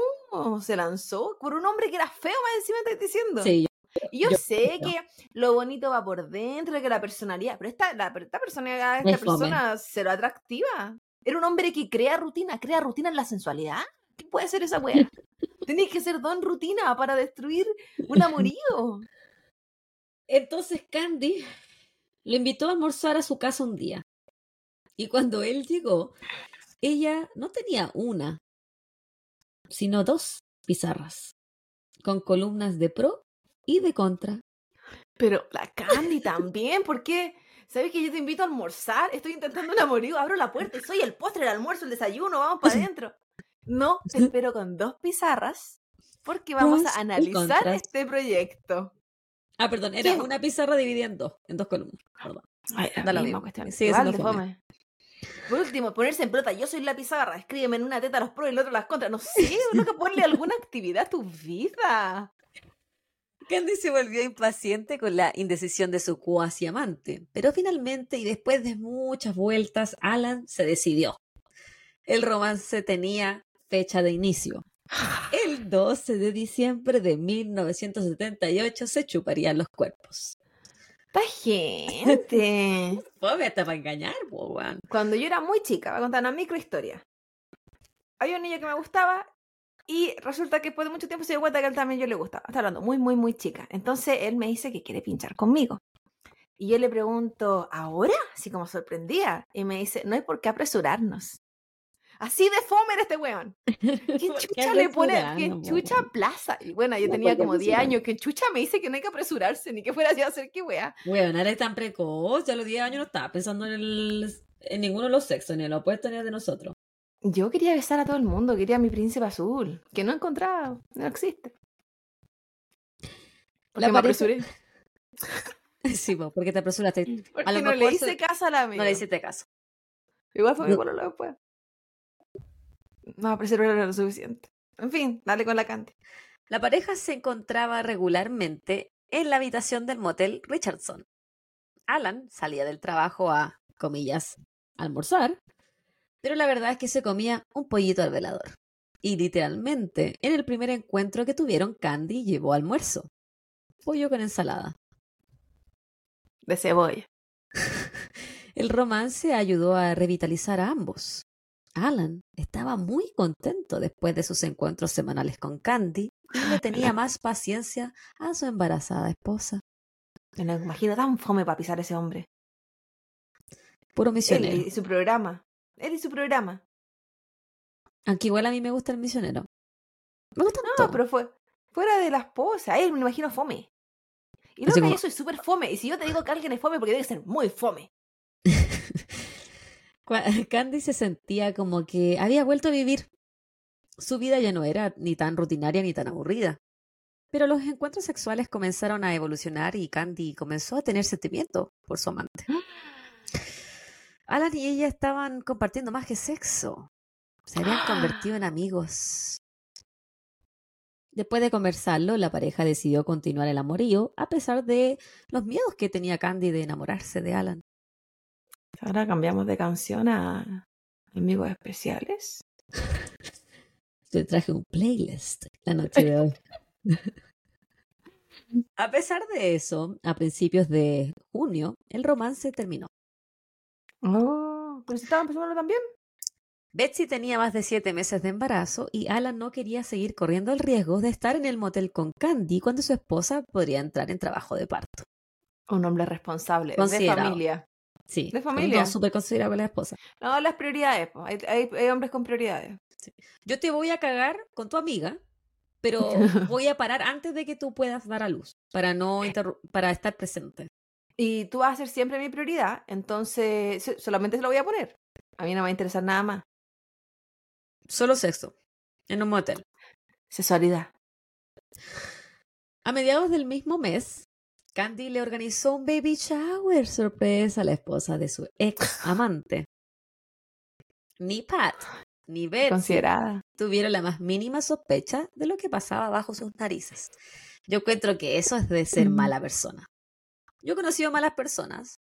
se lanzó por un hombre que era feo, más encima estás diciendo. Sí, Y yo, yo sé que lo bonito va por dentro, que la personalidad, pero esta, la, esta personalidad, Es esta fome. persona cero atractiva. Era un hombre que crea rutina, crea rutina en la sensualidad. ¿Qué puede ser esa wea? Tenéis que ser don rutina para destruir un amorío. Entonces Candy lo invitó a almorzar a su casa un día. Y cuando él llegó, ella no tenía una, sino dos pizarras, con columnas de pro y de contra. Pero la Candy también, ¿por qué? ¿Sabes que yo te invito a almorzar? Estoy intentando un amorío, abro la puerta y soy el postre, el almuerzo, el desayuno, vamos para [LAUGHS] adentro. No, [LAUGHS] te espero con dos pizarras porque vamos a analizar este proyecto. Ah, perdón, era ¿Qué? una pizarra dividida en dos, en dos columnas. Perdón. Ay, Da lo mismo. Sigue Igual siendo fome. Por último, ponerse en pelota. Yo soy la pizarra. Escríbeme en una teta los pros y en la otra las contras. No sé, uno que ponerle alguna actividad a tu vida. Candy se volvió impaciente con la indecisión de su cuasi amante, pero finalmente y después de muchas vueltas, Alan se decidió. El romance tenía fecha de inicio. El 12 de diciembre de 1978 se chuparían los cuerpos. Esta gente. [LAUGHS] Fome hasta para engañar, weón. Cuando yo era muy chica, voy a contar una microhistoria. Había un niño que me gustaba y resulta que después de mucho tiempo se dio cuenta que él también yo le gustaba. Está hablando muy, muy, muy chica. Entonces él me dice que quiere pinchar conmigo. Y yo le pregunto, ¿ahora? Así como sorprendida. Y me dice, no hay por qué apresurarnos. Así de fome era este weón. [LAUGHS] ¿Qué ¿Por qué chucha le pone? ¿Qué chucha weón? plaza? Y bueno, yo tenía ¿por qué como 10 apresurarnos? años. ¿Qué chucha me dice que no hay que apresurarse? Ni que fuera así a hacer qué wea. Weón, eres tan precoz. Ya a los 10 años no estaba pensando en, el, en ninguno de los sexos, ni en el opuesto ni en el de nosotros. Yo quería besar a todo el mundo. Quería a mi príncipe azul. Que no he encontrado. No existe. Porque La me pareja- apresuré. [LAUGHS] Sí, po, porque te apresuraste. [LAUGHS] Porque A lo no le hice se- caso a la amiga. No le hiciste caso. Igual fue mi No. después. No, apresuré lo suficiente. En fin, dale con la cante. La pareja se encontraba regularmente en la habitación del motel Richardson. Alan salía del trabajo a, comillas, almorzar, pero la verdad es que se comía un pollito al velador. Y literalmente, en el primer encuentro que tuvieron, Candy llevó almuerzo. Pollo con ensalada. De cebolla. [LAUGHS] El romance ayudó a revitalizar a ambos. Alan estaba muy contento después de sus encuentros semanales con Candy y le tenía [LAUGHS] más paciencia a su embarazada esposa. Me lo imagino tan fome para pisar a ese hombre. Puro Él misionero. y su programa. Él y su programa. Aunque igual a mí me gusta el misionero. Me gusta No, pero fue fuera de la esposa. Él me lo imagino fome. Y luego Así que como- yo soy súper fome. Y si yo te digo que alguien es fome, porque debe ser muy fome. [LAUGHS] [LAUGHS] Candy se sentía como que había vuelto a vivir. Su vida ya no era ni tan rutinaria ni tan aburrida. Pero los encuentros sexuales comenzaron a evolucionar y Candy comenzó a tener sentimiento por su amante. [GASPS] Alan y ella estaban compartiendo más que sexo. Se habían [GASPS] convertido en amigos. Después de conversarlo, la pareja decidió continuar el amorío a pesar de los miedos que tenía Candy de enamorarse de Alan. Ahora cambiamos de canción a amigos especiales. [LAUGHS] Te traje un playlist la noche de hoy. [LAUGHS] [LAUGHS] A pesar de eso, a principios de junio, el romance terminó. Oh, pero si estaban también. Betsy tenía más de siete meses de embarazo y Alan no quería seguir corriendo el riesgo de estar en el motel con Candy cuando su esposa podría entrar en trabajo de parto. Un hombre responsable. De familia. Sí, De familia. dos súper considerable la esposa. No, las prioridades. Hay, hay- hay hombres con prioridades. Yo te voy a cagar con tu amiga, pero [LAUGHS] voy a parar antes de que tú puedas dar a luz para no interru- para estar presente. Y tú vas a ser siempre mi prioridad, entonces so- solamente se lo voy a poner. A mí no me va a interesar nada más. Solo sexo en un motel. Sexualidad. A mediados del mismo mes, Candy le organizó un baby shower sorpresa a la esposa de su ex amante. Ni Pat ni Betsy tuvieron la más mínima sospecha de lo que pasaba bajo sus narices. Yo encuentro que eso es de ser mala persona. Yo he conocido malas personas.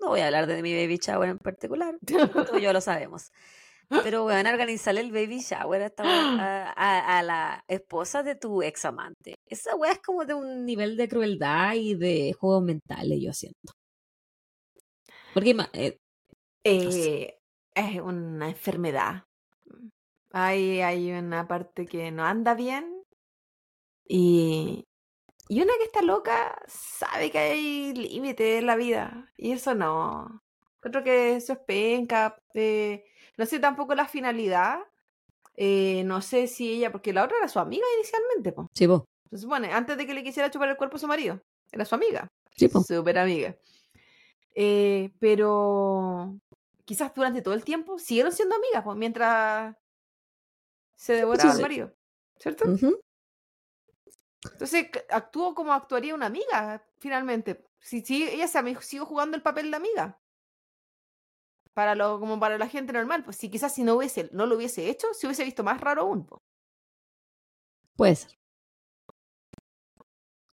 No voy a hablar de mi baby shower en particular, [LAUGHS] tú y yo lo sabemos. Pero bueno, organizarle el baby shower a, esta wea- [GASPS] a, a- a la esposa de tu ex amante. Esa wea es como de un nivel de crueldad y de juegos mentales, yo siento. Porque eh, Eh, es una enfermedad. Hay, hay una parte que no anda bien. Y, y una que está loca sabe que hay límite en la vida. Y eso no. Creo que eso es penca. eh, no sé tampoco la finalidad. eh, no sé si ella, porque la otra era su amiga inicialmente, po. sí, po. Se supone, antes de que le quisiera chupar el cuerpo a su marido. Era su amiga. Sí, po. Súper amiga. Eh, pero quizás durante todo el tiempo siguieron siendo amigas, pues, mientras se devoraba sí. al marido. ¿Cierto? Entonces actuó como actuaría una amiga, finalmente. Si, si ella se siguió jugando el papel de amiga. Para lo, como para la gente normal, pues si quizás si no hubiese, no lo hubiese hecho, se hubiese visto más raro aún. Pues. Puede ser.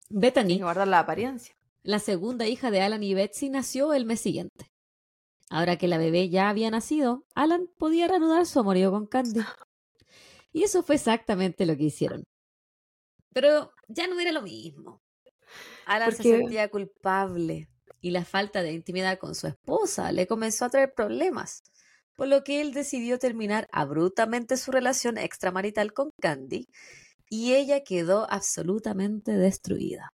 Bethany, que guardar la apariencia. la segunda hija de Alan y Betsy, nació el mes siguiente. Ahora que la bebé ya había nacido, Alan podía reanudar su amorío con Candy. Y eso fue exactamente lo que hicieron. Pero ya no era lo mismo. Alan se sentía culpable y la falta de intimidad con su esposa le comenzó a traer problemas, por lo que él decidió terminar abruptamente su relación extramarital con Candy y ella quedó absolutamente destruida.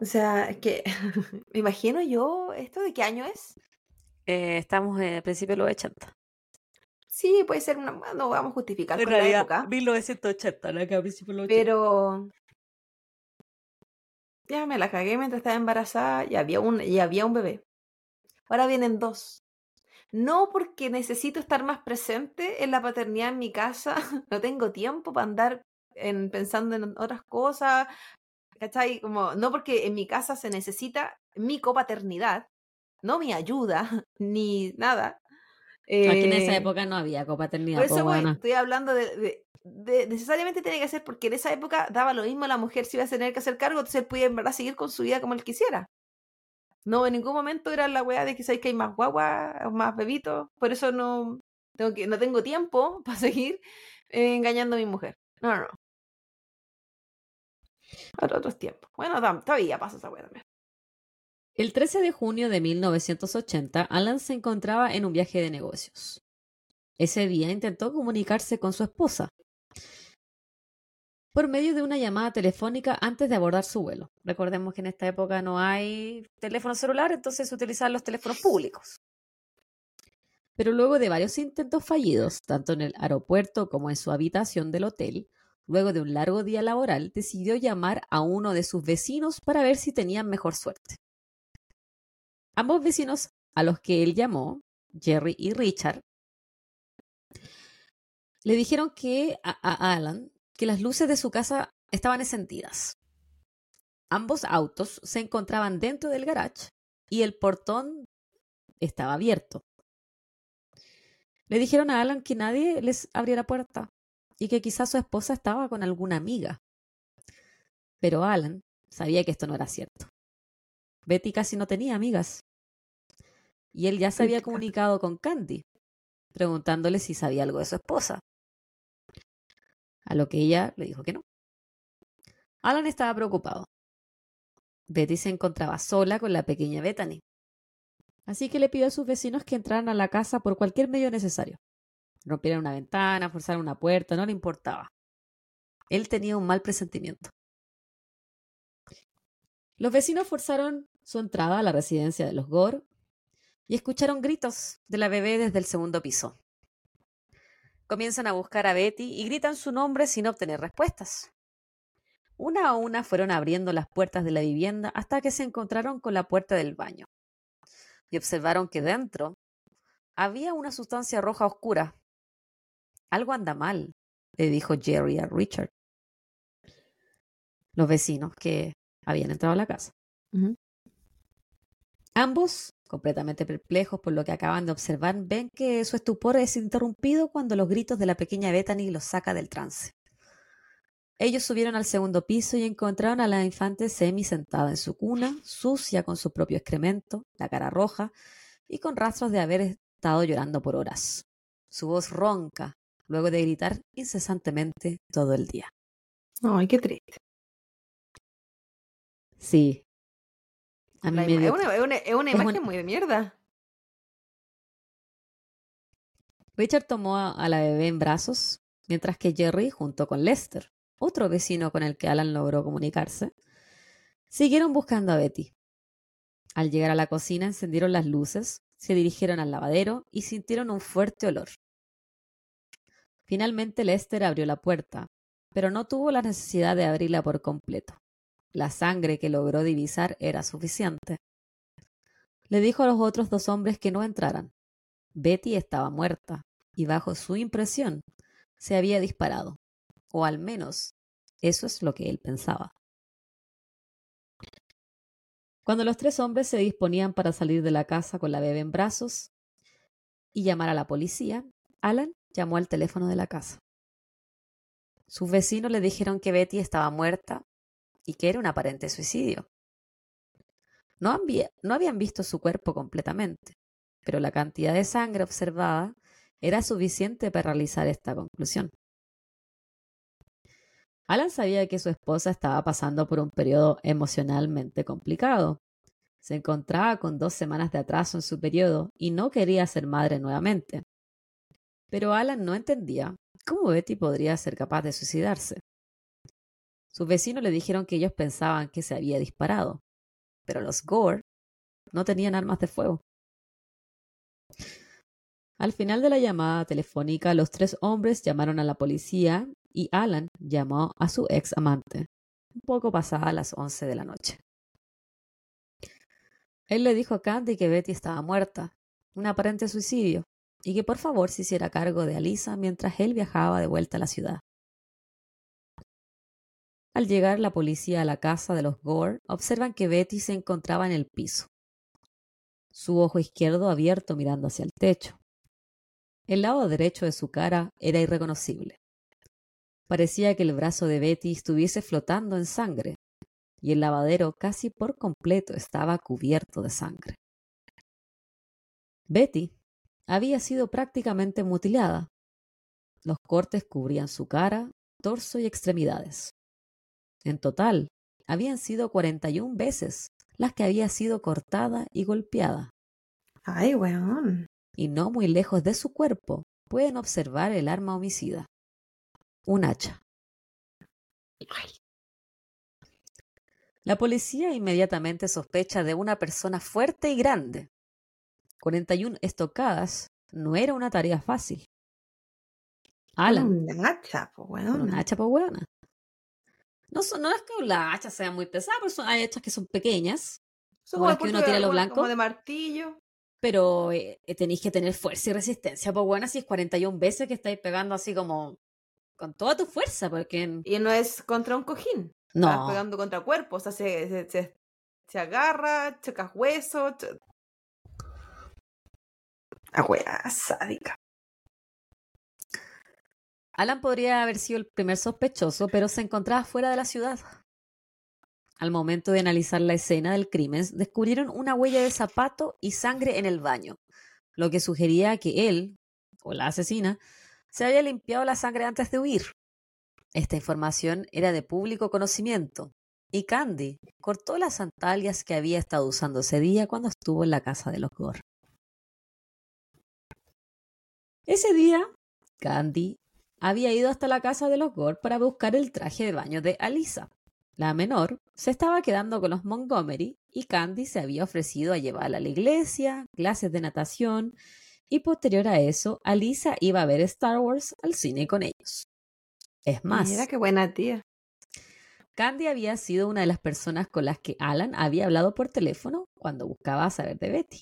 O sea, es que [LAUGHS] me imagino yo, ¿esto de qué año es? Eh, estamos en el principio de los 80. Sí, puede ser una. No vamos a justificar En con la época. 1980, la que a principios de los 80. Pero. Ya me la cagué mientras estaba embarazada y había un, y había un bebé. Ahora vienen dos. No porque necesito estar más presente en la paternidad en mi casa, [LAUGHS] no tengo tiempo para andar en, pensando en otras cosas, ¿cachai? Como, no porque en mi casa se necesita mi copaternidad, no mi ayuda, [LAUGHS] ni nada. Aquí en esa Eh, época no había copaternidad. por po, eso, weona. estoy hablando de, de- Necesariamente tiene que ser porque en esa época daba lo mismo a la mujer si iba a tener que hacer cargo, entonces él podía en verdad seguir con su vida como él quisiera. No, en ningún momento era la weá de que sabéis que hay más guagua o más bebitos, por eso no tengo, que, no tengo tiempo [LAUGHS] para seguir eh, engañando a mi mujer. No, no, no. Ahora otros tiempos. Bueno, todavía pasa esa weá también. El 13 de junio de 1980, Alan se encontraba en un viaje de negocios. Ese día intentó comunicarse con su esposa por medio de una llamada telefónica antes de abordar su vuelo. Recordemos que en esta época no hay teléfono celular, entonces se utilizaban los teléfonos públicos. Pero luego de varios intentos fallidos, tanto en el aeropuerto como en su habitación del hotel, luego de un largo día laboral, decidió llamar a uno de sus vecinos para ver si tenían mejor suerte. Ambos vecinos a los que él llamó, Jerry y Richard, le dijeron que a, a Alan que las luces de su casa estaban encendidas. Ambos autos se encontraban dentro del garage y el portón estaba abierto. Le dijeron a Alan que nadie les abría la puerta y que quizás su esposa estaba con alguna amiga. Pero Alan sabía que esto no era cierto. Betty casi no tenía amigas. Y él ya se había comunicado con Candy, preguntándole si sabía algo de su esposa. A lo que ella le dijo que no. Alan estaba preocupado. Betty se encontraba sola con la pequeña Bethany. Así que le pidió a sus vecinos que entraran a la casa por cualquier medio necesario. Rompieran una ventana, forzaran una puerta, no le importaba. Él tenía un mal presentimiento. Los vecinos forzaron su entrada a la residencia de los Gore y escucharon gritos de la bebé desde el segundo piso. Comienzan a buscar a Betty y gritan su nombre sin obtener respuestas. Una a una fueron abriendo las puertas de la vivienda hasta que se encontraron con la puerta del baño y observaron que dentro había una sustancia roja oscura. Algo anda mal, le dijo Jerry a Richard. Los vecinos que habían entrado a la casa. Ambos, completamente perplejos por lo que acaban de observar, ven que su estupor es interrumpido cuando los gritos de la pequeña Bethany los saca del trance. Ellos subieron al segundo piso y encontraron a la infante Semi sentada en su cuna, sucia con su propio excremento, la cara roja y con rastros de haber estado llorando por horas. Su voz ronca, luego de gritar incesantemente todo el día. Ay, qué triste. Sí. A mí La me ima- dio es, una, es una- es una es imagen muy de mierda. Richard tomó a, a la bebé en brazos, mientras que Jerry, junto con Lester, otro vecino con el que Alan logró comunicarse, siguieron buscando a Betty. Al llegar a la cocina encendieron las luces, se dirigieron al lavadero y sintieron un fuerte olor. Finalmente Lester abrió la puerta, pero no tuvo la necesidad de abrirla por completo. La sangre que logró divisar era suficiente. Le dijo a los otros dos hombres que no entraran. Betty estaba muerta y bajo su impresión se había disparado, o al menos eso es lo que él pensaba. Cuando los tres hombres se disponían para salir de la casa con la bebé en brazos y llamar a la policía, Alan llamó al teléfono de la casa. Sus vecinos le dijeron que Betty estaba muerta y que era un aparente suicidio. No, había- no habían visto su cuerpo completamente, pero la cantidad de sangre observada era suficiente para realizar esta conclusión. Alan sabía que su esposa estaba pasando por un periodo emocionalmente complicado. Se encontraba con dos semanas de atraso en su periodo y no quería ser madre nuevamente. Pero Alan no entendía cómo Betty podría ser capaz de suicidarse. Sus vecinos le dijeron que ellos pensaban que se había disparado, pero los Gore no tenían armas de fuego. Al final de la llamada telefónica, los tres hombres llamaron a la policía y Alan llamó a su ex amante, un poco pasada las once de la noche. Él le dijo a Candy que Betty estaba muerta, un aparente suicidio, y que por favor se hiciera cargo de Alisa mientras él viajaba de vuelta a la ciudad. Al llegar la policía a la casa de los Gore, observan que Betty se encontraba en el piso, su ojo izquierdo abierto mirando hacia el techo. El lado derecho de su cara era irreconocible. Parecía que el brazo de Betty estuviese flotando en sangre, y el lavadero casi por completo estaba cubierto de sangre. Betty había sido prácticamente mutilada. Los cortes cubrían su cara, torso y extremidades. En total, habían sido 41 veces las que había sido cortada y golpeada. Ay, weón. Y no muy lejos de su cuerpo pueden observar el arma homicida. Un hacha. La policía inmediatamente sospecha de una persona fuerte y grande. 41 estocadas no era una tarea fácil. Alan. Un hacha, po, weón. Un hacha, weona. No, son- no es que las hachas sean muy pesadas, pero son, hay hachas que son pequeñas, Son como las que uno tira lo blanco. Como de martillo. pero eh, eh, tenéis que tener fuerza y resistencia. Pues bueno, si es 41 veces que estáis pegando así como con toda tu fuerza, porque Y no es contra un cojín. Estás no, pegando contra cuerpos. O sea, se, se, se, se agarra, chocas huesos. cho- Ah, wea, sádica. Alan podría haber sido el primer sospechoso, pero se encontraba fuera de la ciudad. Al momento de analizar la escena del crimen, descubrieron una huella de zapato y sangre en el baño, lo que sugería que él, o la asesina, se había limpiado la sangre antes de huir. Esta información era de público conocimiento, y Candy cortó las sandalias que había estado usando ese día cuando estuvo en la casa de los Gore. Ese día, Candy había ido hasta la casa de los Gore para buscar el traje de baño de Alisa. La menor se estaba quedando con los Montgomery y Candy se había ofrecido a llevarla a la iglesia, clases de natación y posterior a eso, Alisa iba a ver Star Wars al cine con ellos. Es más, Mira qué buena tía. Candy había sido una de las personas con las que Alan había hablado por teléfono cuando buscaba saber de Betty.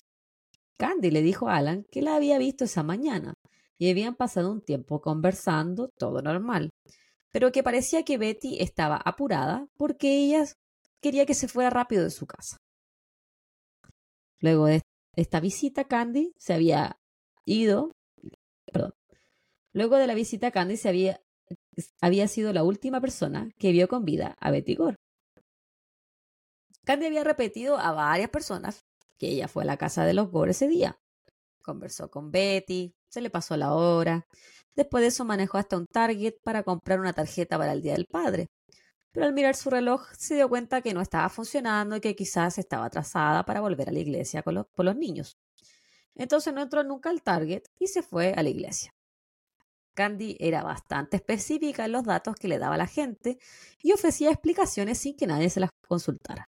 Candy le dijo a Alan que la había visto esa mañana y habían pasado un tiempo conversando, todo normal, pero que parecía que Betty estaba apurada porque ella quería que se fuera rápido de su casa. Luego de esta visita, Candy se había ido, perdón, luego de la visita, Candy se había había sido la última persona que vio con vida a Betty Gore. Candy había repetido a varias personas que ella fue a la casa de los Gore ese día. Conversó con Betty, se le pasó la hora. Después de eso manejó hasta un Target para comprar una tarjeta para el Día del Padre. Pero al mirar su reloj se dio cuenta que no estaba funcionando y que quizás estaba atrasada para volver a la iglesia con los, niños. Entonces no entró nunca al Target y se fue a la iglesia. Candy era bastante específica en los datos que le daba la gente y ofrecía explicaciones sin que nadie se las consultara.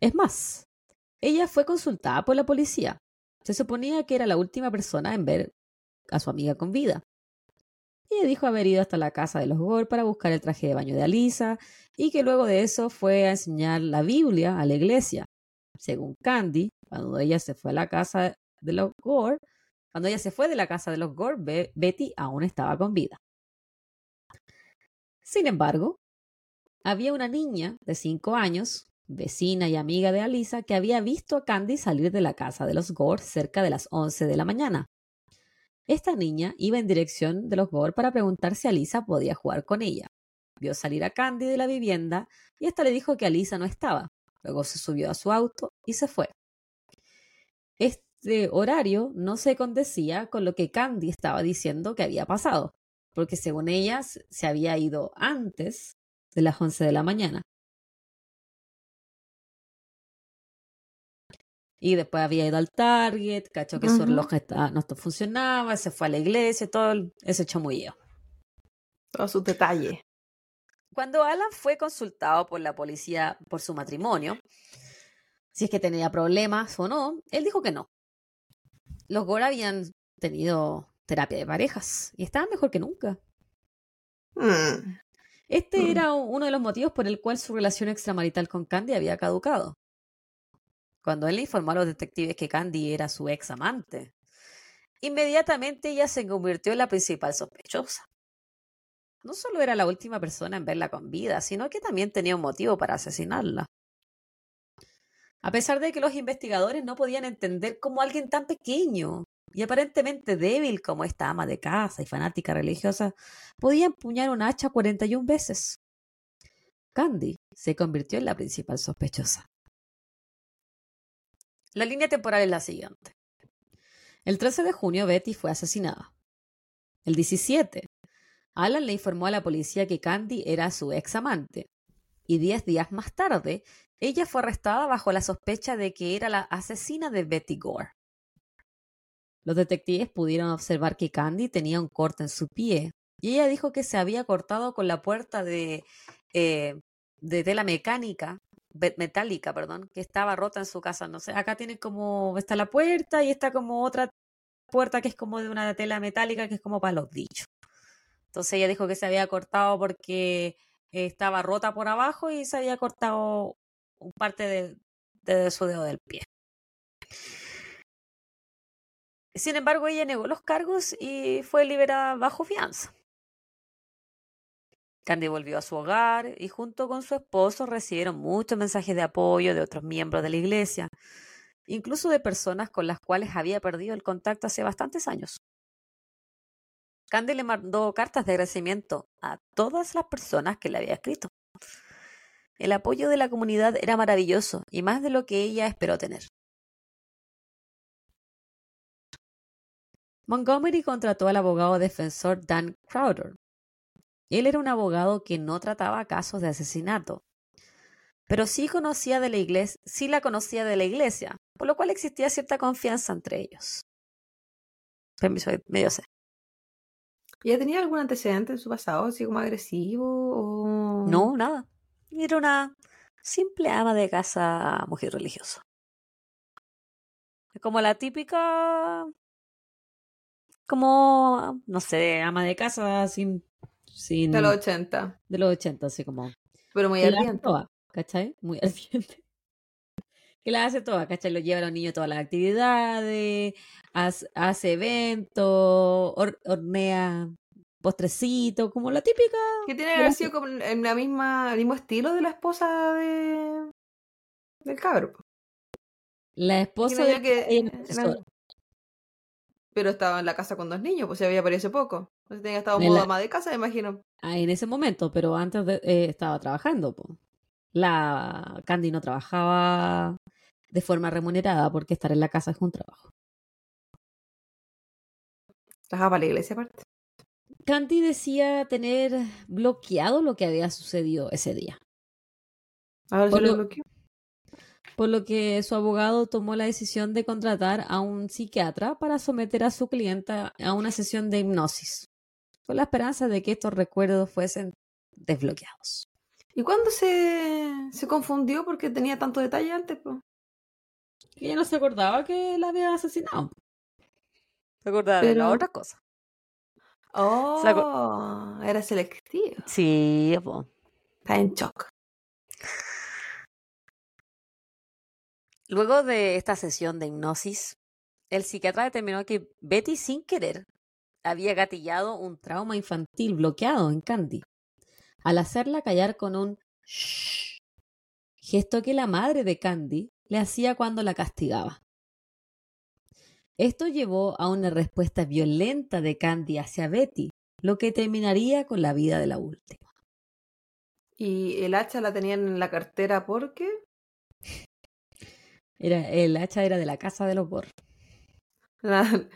Es más, ella fue consultada por la policía. Se suponía que era la última persona en ver a su amiga con vida. Ella dijo haber ido hasta la casa de los Gore para buscar el traje de baño de Alisa y que luego de eso fue a enseñar la Biblia a la iglesia. Según Candy, cuando ella se fue a la casa de los Gore, cuando ella se fue de la casa de los Gore, Be- Betty aún estaba con vida. Sin embargo, había una niña de cinco años, vecina y amiga de Alisa, que había visto a Candy salir de la casa de los Gore cerca de las 11 de la mañana. Esta niña iba en dirección de los Gore para preguntar si Alisa podía jugar con ella. Vio salir a Candy de la vivienda y esta le dijo que Alisa no estaba. Luego se subió a su auto y se fue. Este horario no se condecía con lo que Candy estaba diciendo que había pasado, porque según ellas se había ido antes de las 11 de la mañana. Y después había ido al Target, cachó que su reloj no funcionaba, se fue a la iglesia, todo ese chamulleo. Todos sus detalles. Cuando Alan fue consultado por la policía por su matrimonio, si es que tenía problemas o no, él dijo que no. Los Gore habían tenido terapia de parejas y estaban mejor que nunca. Mm. Este Mm. era uno de los motivos por el cual su relación extramarital con Candy había caducado. Cuando él informó a los detectives que Candy era su ex amante, inmediatamente ella se convirtió en la principal sospechosa. No solo era la última persona en verla con vida, sino que también tenía un motivo para asesinarla. A pesar de que los investigadores no podían entender cómo alguien tan pequeño y aparentemente débil como esta ama de casa y fanática religiosa podía empuñar un hacha 41 veces. Candy se convirtió en la principal sospechosa. La línea temporal es la siguiente. El 13 de junio Betty fue asesinada. El 17, Alan le informó a la policía que Candy era su ex amante. Y diez días más tarde, ella fue arrestada bajo la sospecha de que era la asesina de Betty Gore. Los detectives pudieron observar que Candy tenía un corte en su pie y ella dijo que se había cortado con la puerta de, eh, de tela mecánica, metálica, perdón, que estaba rota en su casa. No sé, acá tiene como, está la puerta y está como otra puerta que es como de una tela metálica que es como para los dichos. Entonces ella dijo que se había cortado porque estaba rota por abajo y se había cortado parte de, de su dedo del pie. Sin embargo, ella negó los cargos y fue liberada bajo fianza. Candy volvió a su hogar y junto con su esposo recibieron muchos mensajes de apoyo de otros miembros de la iglesia, incluso de personas con las cuales había perdido el contacto hace bastantes años. Candy le mandó cartas de agradecimiento a todas las personas que le había escrito. El apoyo de la comunidad era maravilloso y más de lo que ella esperó tener. Montgomery contrató al abogado defensor Dan Crowder. Él era un abogado que no trataba casos de asesinato, pero sí conocía de la iglesia, sí la conocía de la iglesia, por lo cual existía cierta confianza entre ellos. Permiso, medio sé. ¿Ya tenía algún antecedente en su pasado, así como agresivo o...? No, nada. Era una simple ama de casa mujer religiosa. Como la típica como, no sé, ama de casa sin... sin de los 80. De los 80, así como... Pero muy ardiente. toda, ¿cachai? Muy [LAUGHS] ardiente. Que la hace toda, ¿cachai? Lo lleva a los niños a todas las actividades, hace, hace eventos, hor- hornea postrecito, como la típica... Que tiene que haber sido como en la misma, el mismo estilo de la esposa de... del cabro. La esposa de... que. Pero estaba en la casa con dos niños, pues se había aparecido poco. Entonces tenía En modo la- ama de casa, me imagino. Ah, en ese momento, pero antes de, eh, estaba trabajando. po. La Candy no trabajaba de forma remunerada porque estar en la casa es un trabajo. Trabajaba para la iglesia aparte. Candy decía tener bloqueado lo que había sucedido ese día, Ahora yo lo lo- bloqueo. Por lo que su abogado tomó la decisión de contratar a un psiquiatra para someter a su clienta a una sesión de hipnosis, con la esperanza de que estos recuerdos fuesen desbloqueados. ¿Y cuándo se, se confundió porque tenía tanto detalle antes? po? Ella no se acordaba que la había asesinado. Se acordaba de Pero- la otra cosa. Oh, Se acu- era selectivo. Sí, po. Está en shock. Luego de esta sesión de hipnosis, el psiquiatra determinó que Betty sin querer había gatillado un trauma infantil bloqueado en Candy, al hacerla callar con un shh, gesto que la madre de Candy le hacía cuando la castigaba. Esto llevó a una respuesta violenta de Candy hacia Betty, lo que terminaría con la vida de la última. Y el hacha la tenían en la cartera porque Era, el hacha era de la casa de los Borr. la-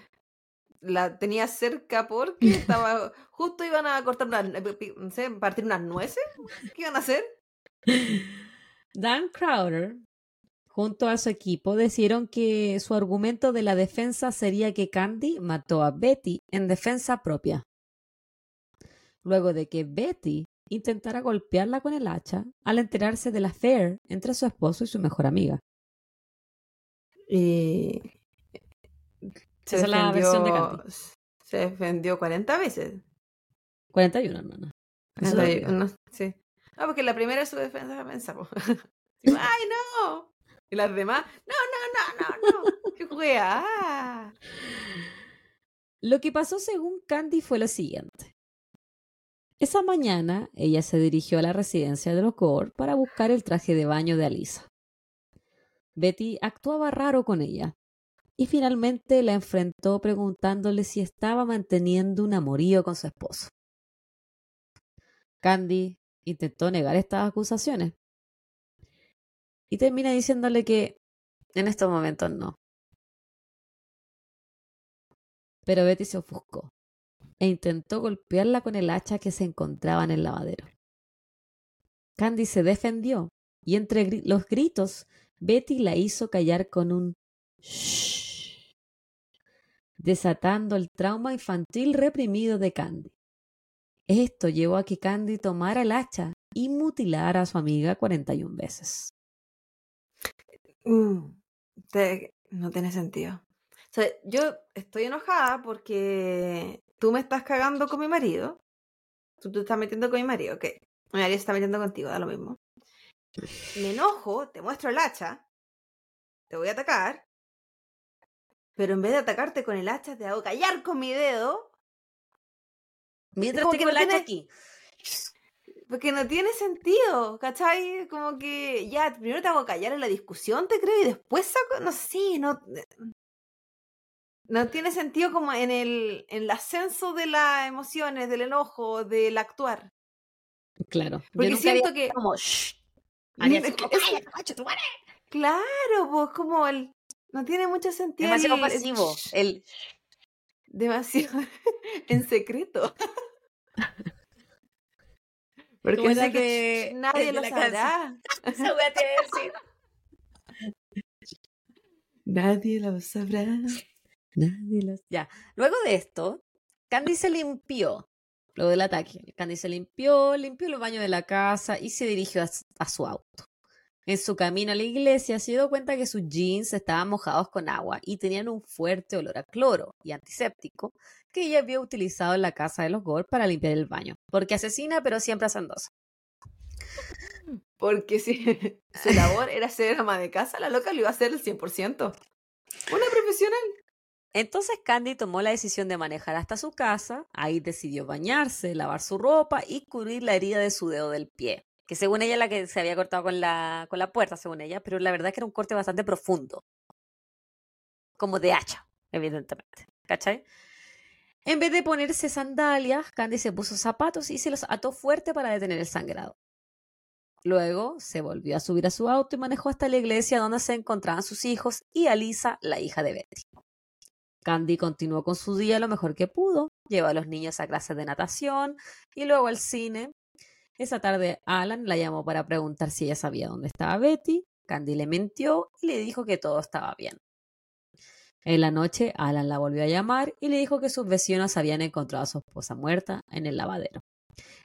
la tenía cerca porque estaba [LAUGHS] justo iban a cortar una, no sé, partir unas nueces. ¿Qué iban a hacer? Dan Crowder, junto a su equipo, decidieron que su argumento de la defensa sería que Candy mató a Betty en defensa propia. Luego de que Betty intentara golpearla con el hacha al enterarse de la affair entre su esposo y su mejor amiga. Y Esa es la versión de Candy. Se defendió 40 veces. 41, hermana. Eso Cuarenta lo y- digo. no, sí. No, porque la primera es su defensa pensamos. [LAUGHS] [LAUGHS] ¡Ay, no! Y las demás, no, no, no, no, no. [LAUGHS] ¡Qué wea! Lo que pasó según Candy fue lo siguiente. Esa mañana ella se dirigió a la residencia de los Gore para buscar el traje de baño de Alisa. Betty actuaba raro con ella y finalmente la enfrentó preguntándole si estaba manteniendo un amorío con su esposo. Candy intentó negar estas acusaciones y termina diciéndole que en estos momentos no. Pero Betty se ofuscó e intentó golpearla con el hacha que se encontraba en el lavadero. Candy se defendió y entre los gritos Betty la hizo callar con un shh, desatando el trauma infantil reprimido de Candy. Esto llevó a que Candy tomara el hacha y mutilara a su amiga 41 veces. Mm, te- no tiene sentido. O sea, yo estoy enojada porque tú me estás cagando con mi marido. Tú te estás metiendo con mi marido, ok. Mi marido se está metiendo contigo, da lo mismo. Me enojo, te muestro el hacha, te voy a atacar, pero en vez de atacarte con el hacha, te hago callar con mi dedo, Mientras como que tengo el no hacha aquí. porque no tiene sentido, ¿cachai? Como que ya, primero te hago callar en la discusión, te creo, y después saco, no sé, no... No tiene sentido como en el, en el ascenso de las emociones, del enojo, del actuar. Claro. yo Porque nunca siento que- como, "Shh". Es. Claro, pues como el... No tiene mucho sentido. Demasiado el- pasivo. El, demasiado [LAUGHS] en secreto. Porque sé que nadie lo sabrá. [LAUGHS] esa iba a decir. Nadie lo sabrá. [LAUGHS] Nadie los- Ya. Luego de esto, Candy se limpió. Luego del ataque, Candy se limpió, limpió los baños de la casa y se dirigió a, su auto. En su camino a la iglesia se dio cuenta que sus jeans estaban mojados con agua y tenían un fuerte olor a cloro y antiséptico que ella había utilizado en la casa de los Gore para limpiar el baño. Porque asesina, pero siempre hacendosa. Porque si su labor era ser ama de casa, la loca lo iba a hacer el 100%. Una profesional. Entonces Candy tomó la decisión de manejar hasta su casa, ahí decidió bañarse, lavar su ropa y cubrir la herida de su dedo del pie, que según ella la que se había cortado con la, con la puerta, según ella, pero la verdad es que era un corte bastante profundo, como de hacha, evidentemente, ¿cachai? En vez de ponerse sandalias, Candy se puso zapatos y se los ató fuerte para detener el sangrado. Luego se volvió a subir a su auto y manejó hasta la iglesia donde se encontraban sus hijos y Alisa, la hija de Betty. Candy continuó con su día lo mejor que pudo, llevó a los niños a clases de natación y luego al cine. Esa tarde Alan la llamó para preguntar si ella sabía dónde estaba Betty. Candy le mintió y le dijo que todo estaba bien. En la noche, Alan la volvió a llamar y le dijo que sus vecinos habían encontrado a su esposa muerta en el lavadero.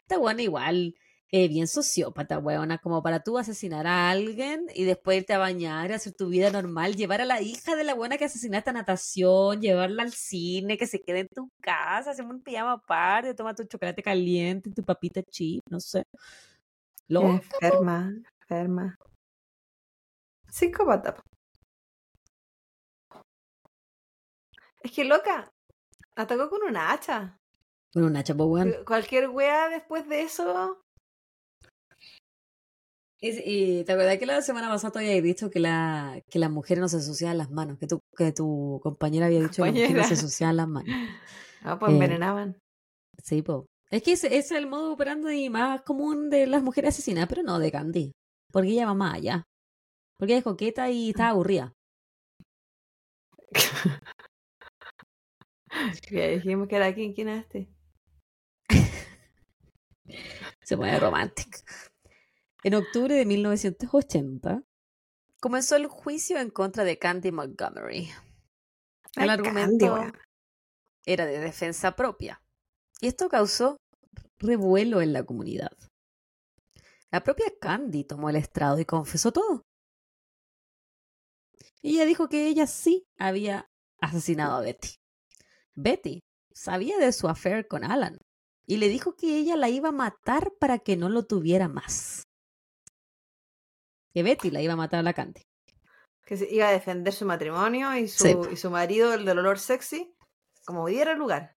Esta buena igual, eh, bien sociópata, weona, como para tú asesinar a alguien y después irte a bañar, hacer tu vida normal, llevar a la hija de la buena que asesinaste a natación, llevarla al cine, que se quede en tu casa, hacemos un pijama aparte, toma tu chocolate caliente, tu papita chip, no sé. Lo, Enferma, enferma. Psicópata. Es que loca, atacó con una hacha. con una chapa, weón. Que Cualquier wea después de eso. Y, y te acuerdas que la semana pasada tú habías dicho que, la, que las mujeres no se ensuciaban las manos, que tu, que tu compañera había dicho que las mujeres no se Compañera. ensuciaban las manos. No, [LAUGHS] pues Eh, envenenaban. Sí, po. Es que ese, ese es el modo operando más común de las mujeres asesinadas, pero no de Candy. Porque ella va más allá. Porque ella es coqueta y está aburrida. [LAUGHS] Ya dijimos que era quién, quién es este. [LAUGHS] Se pone romántico. En octubre de 1980 comenzó el juicio en contra de Candy Montgomery. El Ay, argumento era de defensa propia. Y esto causó revuelo en la comunidad. La propia Candy tomó el estrado y confesó todo. Ella dijo que ella sí había asesinado a Betty. Betty sabía de su affair con Alan y le dijo que ella la iba a matar para que no lo tuviera más. Que Betty la iba a matar a la Candy. Que se iba a defender su matrimonio y su, Sí. y su marido, el del olor sexy, como diera lugar.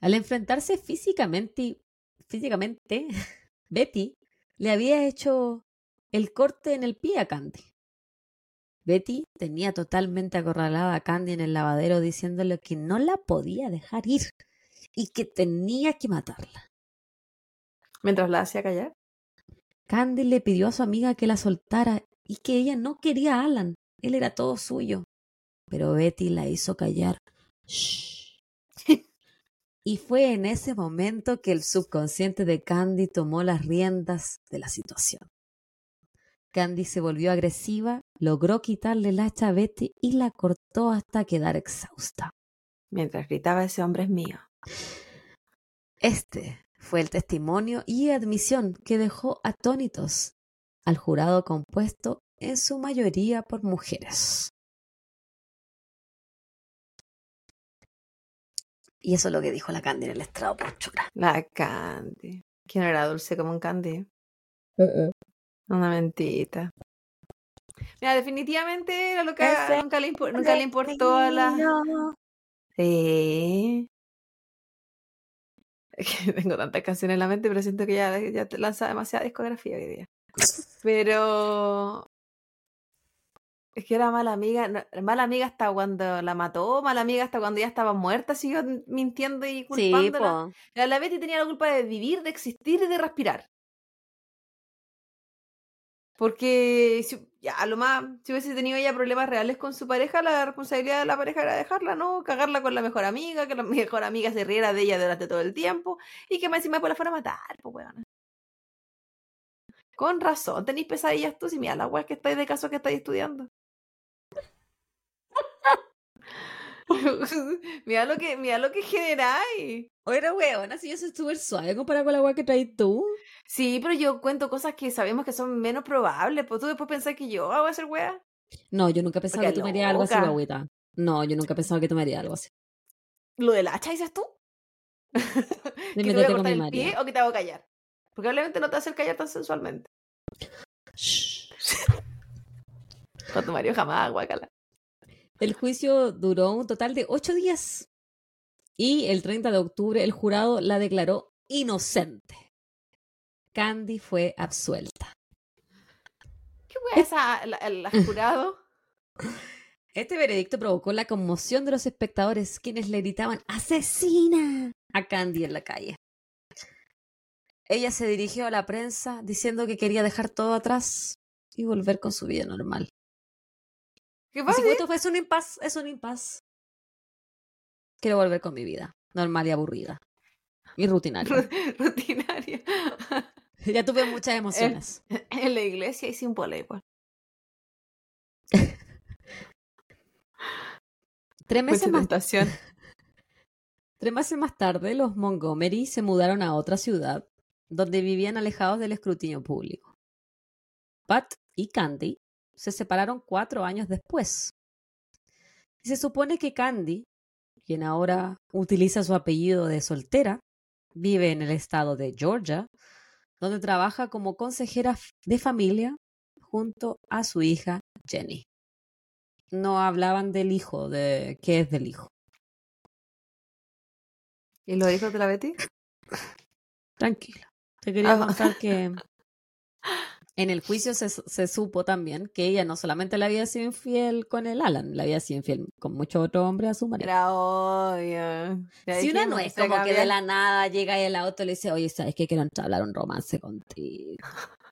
Al enfrentarse físicamente, y- físicamente, [LAUGHS] Betty le había hecho el corte en el pie a Candy. Betty tenía totalmente acorralada a Candy en el lavadero diciéndole que no la podía dejar ir y que tenía que matarla. Mientras la hacía callar. Candy le pidió a su amiga que la soltara y que ella no quería a Alan. Él era todo suyo. Pero Betty la hizo callar. Shh. [LAUGHS] Y fue en ese momento que el subconsciente de Candy tomó las riendas de la situación. Candy se volvió agresiva, logró quitarle el hacha a Betty y la cortó hasta quedar exhausta. Mientras gritaba ese hombre es mío. Este fue el testimonio y admisión que dejó atónitos al jurado compuesto en su mayoría por mujeres. Y eso es lo que dijo la Candy en el estrado por chora. La Candy. Que no era dulce como un Candy. Una mentita. Mira, definitivamente era lo que nunca le, nunca le importó a la. Sí. Que [LAUGHS] tengo tantas canciones en la mente, pero siento que ya, ya te lanza demasiada discografía hoy día. Pero. Es que era mala amiga. no, mala amiga hasta cuando la mató, mala amiga hasta cuando ya estaba muerta, siguió mintiendo y Sí, culpándola. La, la Betty tenía la culpa de vivir, de existir y de respirar. Porque si, ya, a lo más, si hubiese tenido ella problemas reales con su pareja, la responsabilidad de la pareja era dejarla, ¿no? Cagarla con la mejor amiga, que la [LAUGHS] mejor amiga se riera de ella durante todo el tiempo y que más encima pues la fuera a matar, pues weón. Con razón, tenéis pesadillas tú, si mira la weá que estáis de caso que estáis estudiando. [LAUGHS] mira lo que, mira lo que generáis. Oye, weón, así yo soy súper suave comparado con la weá que traes tú. Sí, pero yo cuento cosas que sabemos que son menos probables. Pues tú después pensás que yo hago hacer weá. No, yo nunca he pensado Porque que tú me harías algo así, loca. guaguita. No, yo nunca he pensado que tú me harías algo así. ¿Lo del hacha dices tú? [LAUGHS] ¿Que te voy a cortar el pie o que te hago callar? Probablemente no te a hacer callar tan sensualmente. Shh. [LAUGHS] Con tu marido jamás, guacala. El juicio duró un total de ocho días. Y el 30 de octubre el jurado la declaró inocente. Candy fue absuelta. ¿Qué weá esa, la, el [LAUGHS] jurado? Este veredicto provocó la conmoción de los espectadores, quienes le gritaban ¡Asesina! a Candy en la calle. Ella se dirigió a la prensa diciendo que quería dejar todo atrás y volver con su vida normal. ¿Qué pasa? es un impas, es un impas. Quiero volver con mi vida, normal y aburrida. Y rutinaria. [LAUGHS] Rutinaria. [LAUGHS] ya tuve muchas emociones. en la iglesia y sin igual. [LAUGHS] Tres meses, más, tres meses más tarde, los Montgomery se mudaron a otra ciudad, donde vivían alejados del escrutinio público. Pat y Candy se separaron cuatro años después. Y se supone que Candy, quien ahora utiliza su apellido de soltera, vive en el estado de Georgia, donde trabaja como consejera de familia junto a su hija Jenny. No hablaban del hijo, de qué es del hijo. ¿Y los hijos de la Betty? Tranquila. Te quería Ah. contar que [LAUGHS] en el juicio se, se supo también que ella no solamente le había sido infiel con el Alan, le había sido infiel con muchos otros hombres a su marido. Era obvio. Ya Si una no es como que de la nada llega y el auto y le dice, oye, ¿sabes qué? Quiero hablar un romance contigo. [LAUGHS]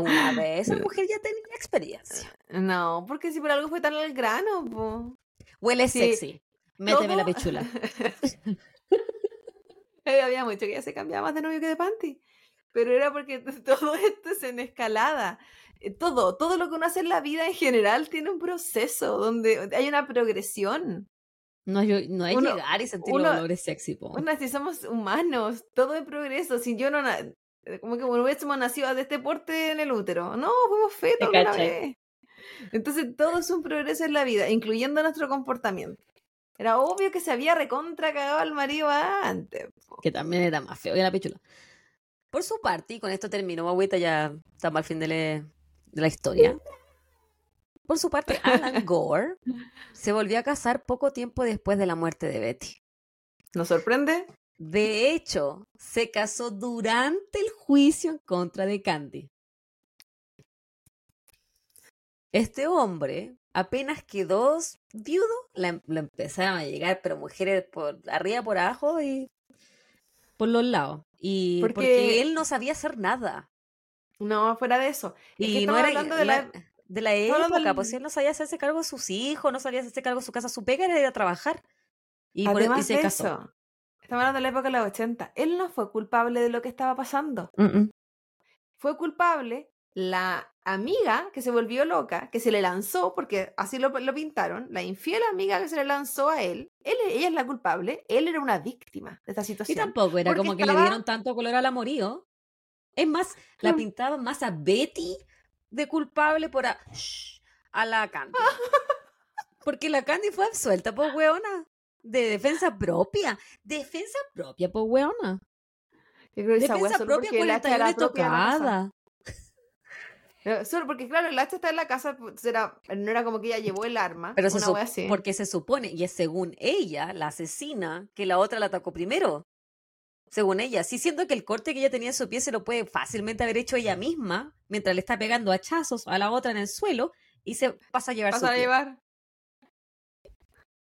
Una vez, esa mujer ya tenía experiencia. No, porque si por algo fue tan al grano, po. Huele Sí. sexy. Méteme la pichula. [LAUGHS] Había mucho que ella se cambiaba más de novio que de panty. Pero era porque [LAUGHS] todo esto es en escalada. Eh, Todo, todo lo que uno hace en la vida en general tiene un proceso donde hay una progresión. No, no hay Uno- llegar y sentir uno- los olores sexy, po. Si somos humanos, todo es progreso. Si yo no, eh, como que hubiésemos nacido de este porte en el útero. No, fuimos fetos una vez. Entonces todo es un progreso en la vida, incluyendo nuestro comportamiento. Era obvio que se había recontra cagado al marido antes. po. que también era más feo que la pichula. Por su parte, y con esto terminó, agüita, ya estamos al fin de, la historia. Por su parte, Alan [LAUGHS] Gore se volvió a casar poco tiempo después de la muerte de Betty. ¿Nos sorprende? De hecho, se casó durante el juicio en contra de Candy. Este hombre apenas quedó viudo, la, le empezaron a llegar, pero mujeres por arriba, por abajo y por los lados. Y porque, Porque- él no sabía hacer nada. No, fuera de eso. Es Y no era hablando de la... de la estamos hablando época, del- pues él no sabía hacerse cargo de sus hijos, no sabía hacerse cargo de su casa, su pega era ir a trabajar. Y, por- e, Además se de casó. eso, estamos hablando de la época de los 80. Él no fue culpable de lo que estaba pasando. Mm, mm. Fue culpable la amiga que se volvió loca, que se le lanzó, porque así lo, lo pintaron, la infiel amiga que se le lanzó a él. él. Ella es la culpable, él era una víctima de esta Y situación. tampoco era como que le dieron tanto color al amorío. Es más, la Mm. pintaban más a Betty de culpable por a, shh, a la Candy. [LAUGHS] Porque la Candy fue absuelta, pues, weona. De defensa propia. Defensa propia, pues, weona. Yo creo que esa wea Defensa solo propia porque el hacha 41 era y propia de la casa. tocada. Eh, Solo porque, claro, el hacha está en la casa, no era como que ella llevó el arma. Pero se sup- así. porque se supone, y es según ella, la asesina, que la otra la atacó primero. Según ella. Sí, siento que el corte que ella tenía en su pie se lo puede fácilmente haber hecho ella misma, mientras le está pegando hachazos a la otra en el suelo, y se pasa a llevar su ¿Vas a pie. llevar?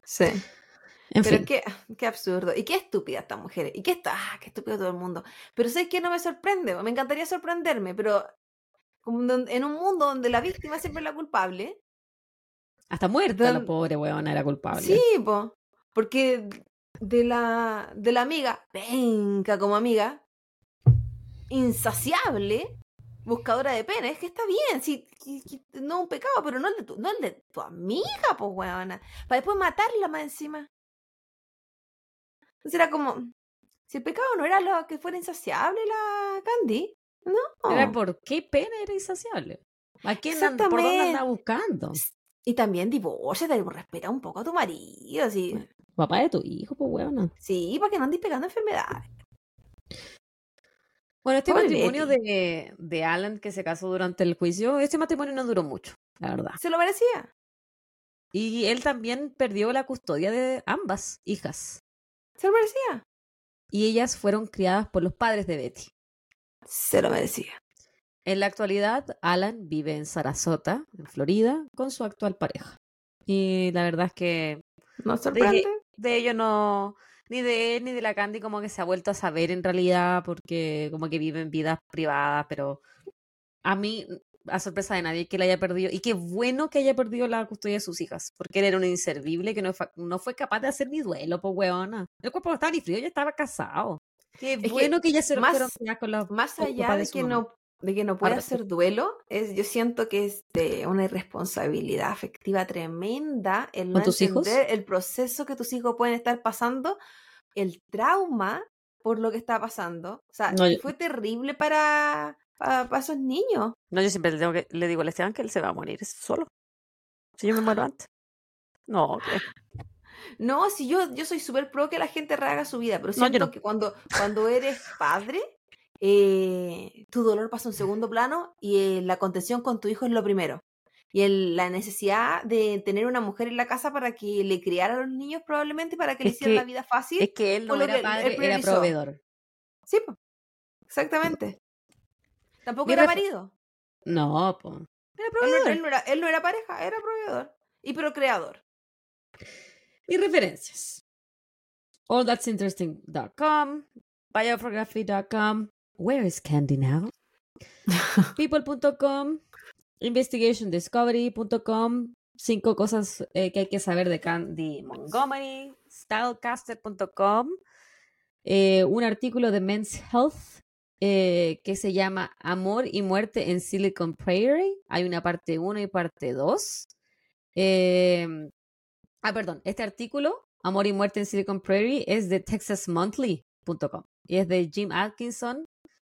Sí. En Pero fin. qué, qué absurdo. Y qué estúpida esta mujer. Y qué está, ah, qué estúpido todo el mundo. Pero sé que no me sorprende. Me encantaría sorprenderme, pero como en un mundo donde la víctima siempre es la culpable. Hasta muerta la pobre weona era culpable. Sí, po. Porque de la, de la amiga, venga como amiga, insaciable, buscadora de pena, es que está bien, sí, no es un pecado, pero no el de tu, no el de tu amiga, pues weona. Para después matarla más encima. Entonces era como, si el pecado no era lo que fuera insaciable la Candy, no. Era por qué pena era insaciable. ¿A quién and- ¿Por dónde andaba buscando? Y también divórciate, respeta un poco a tu marido, así. Papá de tu hijo, pues weona. Sí, para que no andes pegando enfermedades. Bueno, este Pobre matrimonio de, de Alan que se casó durante el juicio, este matrimonio no duró mucho, la verdad. Se lo merecía. Y él también perdió la custodia de ambas hijas. Se lo merecía. Y ellas fueron criadas por los padres de Betty. Se lo merecía. En la actualidad, Alan vive en Sarasota, en Florida, con su actual pareja. Y la verdad es que ¿No sorprende? de ello no, ni de él ni de la Candy como que se ha vuelto a saber en realidad, porque como que viven vidas privadas, pero a mí, a sorpresa de nadie, que la haya perdido. Y qué bueno que haya perdido la custodia de sus hijas, porque él era un inservible que no fue capaz de hacer ni duelo, pues weona. El cuerpo no estaba ni frío, ya estaba casado. Qué que bueno que, ya se más- con la Más allá de su que mamá. no de que no pueda Ahora hacer duelo, es, yo siento que es de una irresponsabilidad afectiva tremenda el no ¿Con tus hijos? entender el proceso que tus hijos pueden estar pasando, el trauma por lo que está pasando. O sea, No, yo- fue terrible para, para, para esos niños. No, yo siempre le, tengo que, le digo al Esteban que él se va a morir solo. Si yo me muero [GASPS] antes. No, que- No, si yo, yo soy súper pro que la gente rehaga su vida, pero siento no. que cuando, cuando eres padre, eh, tu dolor pasa a un segundo plano y eh, la contención con tu hijo es lo primero. Y el- la necesidad de tener una mujer en la casa para que le criara a los niños probablemente para que le hicieran la vida fácil. es que él no era que él padre, era proveedor. Sí, po. exactamente. Tampoco Mi era marido. No, pues. Era Él no, proveedor. él no era, él no era pareja, era proveedor. Y procreador. Mis referencias. allthat'sinteresting.com, biography.com, where is Candy now? [LAUGHS] People.com, investigationdiscovery.com, cinco cosas eh, que hay que saber de Candy Montgomery, stylecaster.com, eh, un artículo de Men's Health eh, que se llama Amor y muerte en Silicon Prairie. Hay una parte 1 y parte 2. Ah, perdón, este artículo, Amor y muerte en Silicon Prairie, es de texasmonthly.com y es de Jim Atkinson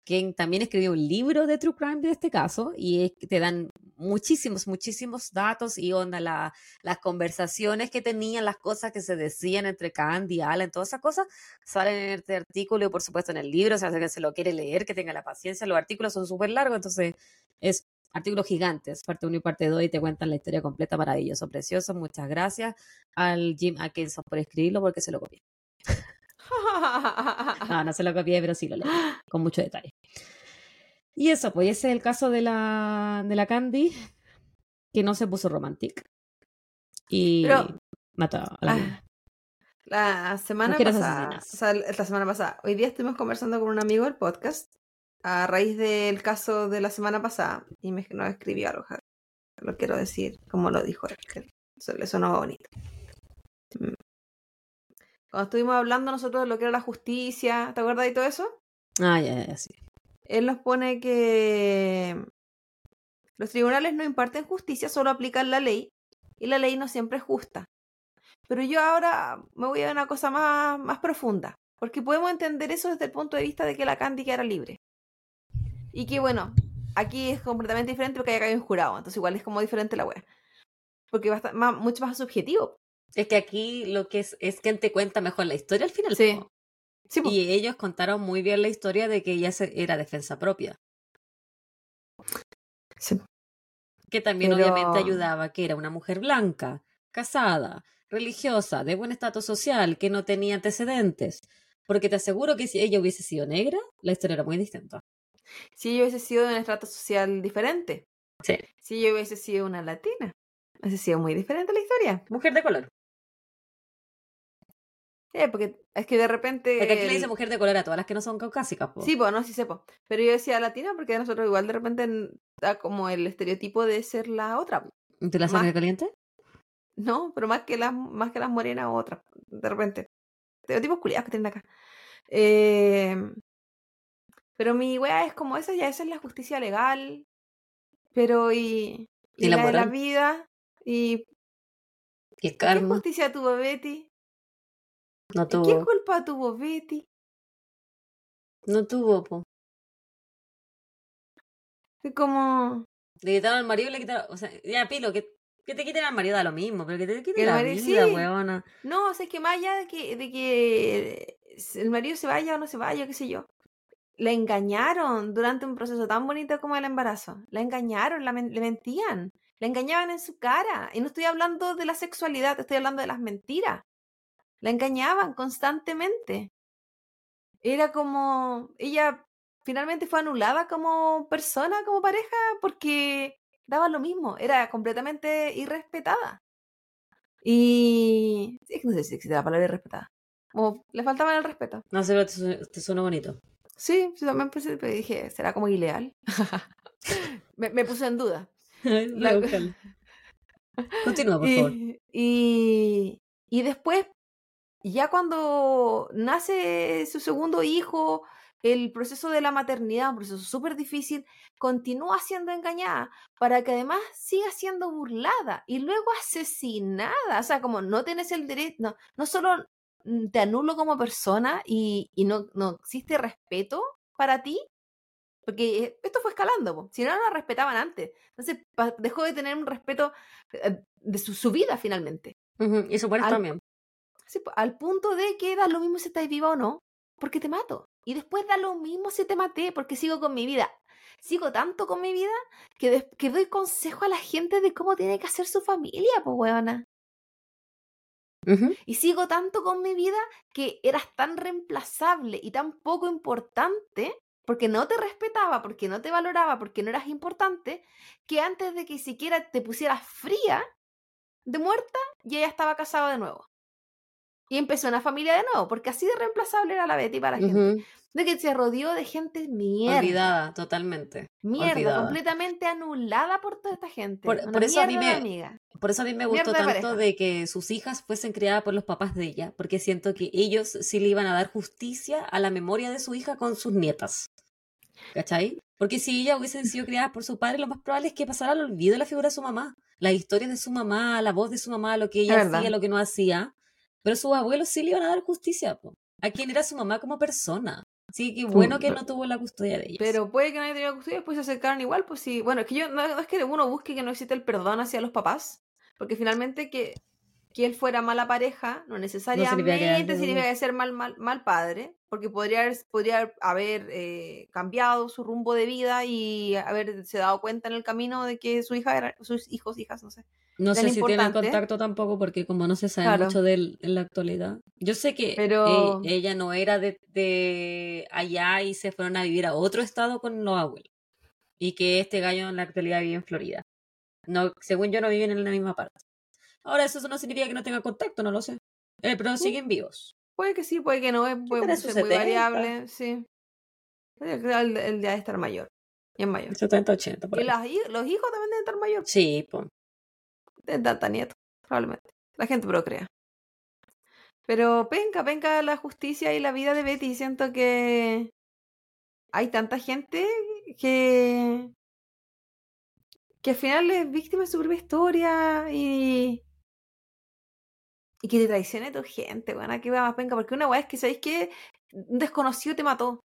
quien también escribió un libro de True Crime de este caso y te dan muchísimos, muchísimos datos y onda la, las conversaciones que tenían, las cosas que se decían entre Candy, Alan, todas esas cosas, salen en este artículo y por supuesto en el libro, o sea, que se lo quiere leer, que tenga la paciencia, los artículos son súper largos, entonces es artículos gigantes, parte 1 y parte 2, y te cuentan la historia completa, maravilloso, precioso, muchas gracias al Jim Atkinson por escribirlo porque se lo copié. [LAUGHS] no, no se lo copié, pero sí lo leí, con mucho detalle. Y eso, pues ese es el caso de la, de la Candy, que no se puso romantic. Y mató a la ah, La semana pasada, o sea, la semana pasada, hoy día estuvimos conversando con un amigo del podcast a raíz del caso de la semana pasada y me nos escribió algo. Lo quiero decir como lo dijo él, que le sonó bonito. Mm. Cuando estuvimos hablando nosotros de lo que era la justicia, ¿te acuerdas de todo eso? Ah, ya, ya, sí. Él nos pone que los tribunales no imparten justicia, solo aplican la ley y la ley no siempre es justa. Pero yo ahora me voy a una cosa más, más profunda, porque podemos entender eso desde el punto de vista de que la Candy era libre. Y que bueno, aquí es completamente diferente porque hay acá un jurado, entonces igual es como diferente la wea. Porque va a estar mucho más subjetivo. Es que aquí lo que es es quien te cuenta mejor la historia al final. Sí. sí y ellos contaron muy bien la historia de que ella era defensa propia. Sí. Que también obviamente ayudaba, que era una mujer blanca, casada, religiosa, de buen estatus social, que no tenía antecedentes. Porque te aseguro que si ella hubiese sido negra, la historia era muy distinta. Si ella hubiese sido de un estrato social diferente. Sí. Si ella hubiese sido una latina. Hubiese sido muy diferente la historia. Mujer de color. Eh, porque es que de repente. Porque aquí le dice mujer de color a todas las que no son caucásicas, Sí, pues no, sí sepo. Pero yo decía latina porque nosotros igual de repente da como el estereotipo de ser la otra. ¿De la sangre caliente? No, pero más que las, más que las morenas otras, de repente. Estereotipos culiados que tienen acá. Eh, pero mi wea es como esa, ya esa es la justicia legal. Pero y. Y, la, de la vida. Y. ¿Qué justicia tuvo Betty? No tuvo. ¿Qué culpa tuvo Betty? No tuvo, po. Es como. Le quitaron al marido, le quitaron. O sea, ya, Pilo, que, que te quiten al marido da lo mismo, pero que te quiten la vida, weona. No, o sea, es que más allá de que, de que el marido se vaya o no se vaya, qué sé yo. La engañaron durante un proceso tan bonito como el embarazo. La engañaron, la le mentían. La engañaban en su cara. Y no estoy hablando de la sexualidad, estoy hablando de las mentiras. La engañaban constantemente. Era como, ella finalmente fue anulada como persona, como pareja, porque daba lo mismo, era completamente irrespetada. Y no sé si existe la palabra irrespetada. Como le faltaba el respeto. No sé, te, te suena bonito. Sí, yo también pensé, pero dije, ¿será como ilegal? [LAUGHS] me, me, puse en duda. [LAUGHS] Continúa, por favor. Y, y después ya cuando nace su segundo hijo, el proceso de la maternidad, un proceso súper difícil, continúa siendo engañada para que además siga siendo burlada y luego asesinada. O sea, como no tienes el derecho, no, no solo te anulo como persona y, y no, no existe respeto para ti, porque esto fue escalando, si no, no la respetaban antes. Entonces dejó de tener un respeto eh, de su, vida finalmente. Y su muerte también al punto de que da lo mismo si estás viva o no, porque te mato. Y después da lo mismo si te maté, porque sigo con mi vida. Sigo tanto con mi vida que, que doy consejo a la gente de cómo tiene que hacer su familia, pues huevona. Y sigo tanto con mi vida que eras tan reemplazable y tan poco importante, porque no te respetaba, porque no te valoraba, porque no eras importante, que antes de que siquiera te pusieras fría de muerta, ya estaba casado de nuevo. Y empezó una familia de nuevo, porque así de reemplazable era la Betty para la gente. De que se rodeó de gente mierda. Olvidada, totalmente. Mierda, olvidada. completamente anulada por toda esta gente. Por- eso a mí de me- amiga. Por eso a mí me gustó Mierda de tanto de que sus hijas fuesen criadas por los papás de ella, porque siento que ellos sí le iban a dar justicia a la memoria de su hija con sus nietas. ¿Cachai? Porque si ellas hubiesen [LAUGHS] sido criadas por su padre, lo más probable es que pasara al olvido la figura de su mamá. Las historias de su mamá, la voz de su mamá, lo que ella verdad. hacía, lo que no hacía. Pero sus abuelos sí le iban a dar justicia, po. A quién era su mamá como persona. Sí, que bueno que no tuvo la custodia de ellas. Pero puede que no haya tenido custodia, pues se acercaron igual, pues sí. Bueno, es que yo, no, no es que uno busque que no existe el perdón hacia los papás, porque finalmente que, que él fuera mala pareja no necesariamente que- significa que ser mal, mal, mal padre, porque podría haber, podría haber eh, cambiado su rumbo de vida y haberse dado cuenta en el camino de que su hija era, sus hijos, hijas, no sé. No sé si tienen contacto tampoco porque como no se sabe Claro. mucho de él en la actualidad. Yo sé que Pero- e- ella no era de, de allá y se fueron a vivir a otro estado con los abuelos. Y que este gallo en la actualidad vive en Florida. No, según yo no viven en la misma parte. Ahora eso no significa que no tengan contacto, no lo sé. Eh, pero siguen vivos. Puede que sí, puede que no, es- puede ser muy 70. variable, sí. El, el de estar mayor, bien mayor. 70, 80. por Y las los hijos también deben estar mayor. Sí, pues. de data nieto, probablemente. La gente procrea. Pero penca, penca la justicia y la vida de Betty. Siento que hay tanta gente que que al final es víctima de su propia historia y y que te traicione tu gente, bueno, aquí va más penca, porque una weá es que sabéis que un desconocido te mató,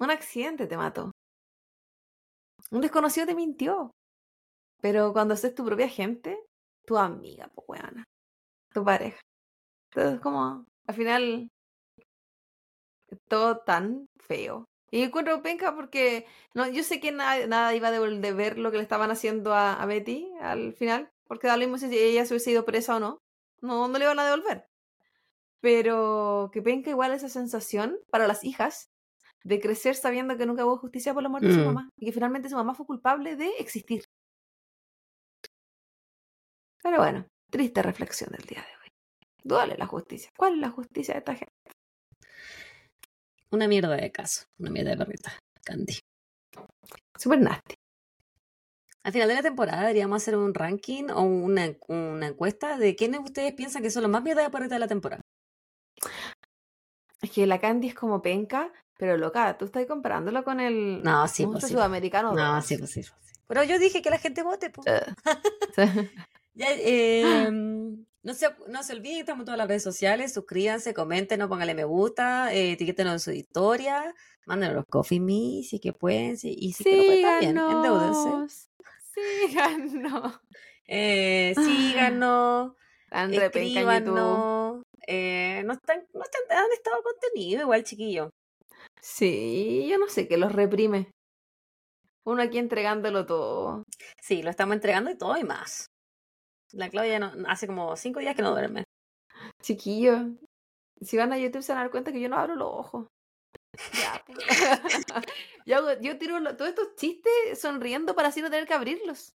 un accidente te mató, un desconocido te mintió, pero cuando es tu propia gente, tu amiga, pues weona, tu pareja. Entonces, como, al final, todo tan feo. Y encuentro penca porque no, yo sé que nada, iba a devol- de ver lo que le estaban haciendo a, a Betty al final, porque da lo mismo si ella se hubiese ido presa o no. No, no le iban a devolver. Pero que penca igual esa sensación para las hijas de crecer sabiendo que nunca hubo justicia por la muerte de su Mm. mamá y que finalmente su mamá fue culpable de existir. Pero bueno, triste reflexión del día de hoy. Duele la justicia. ¿Cuál es la justicia de esta gente? Una mierda de caso. Una mierda de perrita. Candy. Super nasty. Al final de la temporada deberíamos hacer un ranking o una, una encuesta de quiénes ustedes piensan que son los más mierda de de la temporada. Es que la Candy es como penca, pero loca, tú estás comparándolo con el No, sí, monstruo pues sí. sudamericano. No, dos. sí, pues sí, sí. Pero yo dije que la gente vote, pues. [LAUGHS] Sí. Ya, eh, no, se, no se olviden, estamos en todas las redes sociales. Suscríbanse, comenten, no pónganle me gusta, eh, etiquétenos en su historia, mándenos los coffee me si que pueden, si, y si que no pueden también, endeúdense. Síganos. [LAUGHS] Eh, síganos, Tan en YouTube. escríbanos. Eh, no están, no están, han estado contenido igual, chiquillo. Sí, yo no sé qué los reprime. Uno aquí entregándolo todo. Sí, lo estamos entregando y todo y más. La Claudia no, hace como cinco días que no duerme. Chiquillo, si van a YouTube se van a dar cuenta que yo no abro los ojos. Ya, pues. [LAUGHS] yo, hago- yo tiro lo- todos estos chistes sonriendo para así no tener que abrirlos.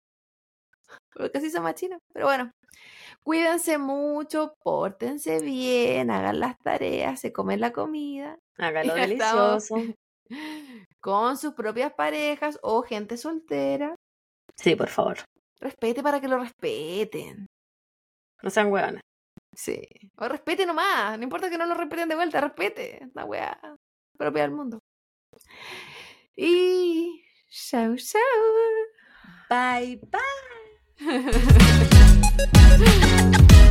Porque así son machinas. Pero bueno, cuídense mucho, pórtense bien, hagan las tareas, se comen la comida. [LAUGHS] Ya estamos. delicioso. [LAUGHS] Con sus propias parejas o gente soltera. Sí, por favor. Respete para que lo respeten. No sean hueonas. Sí. O respete nomás. No importa que no lo respeten de vuelta, respete. La weá propia del mundo. Y. Chau, chau. Bye, bye. [LAUGHS]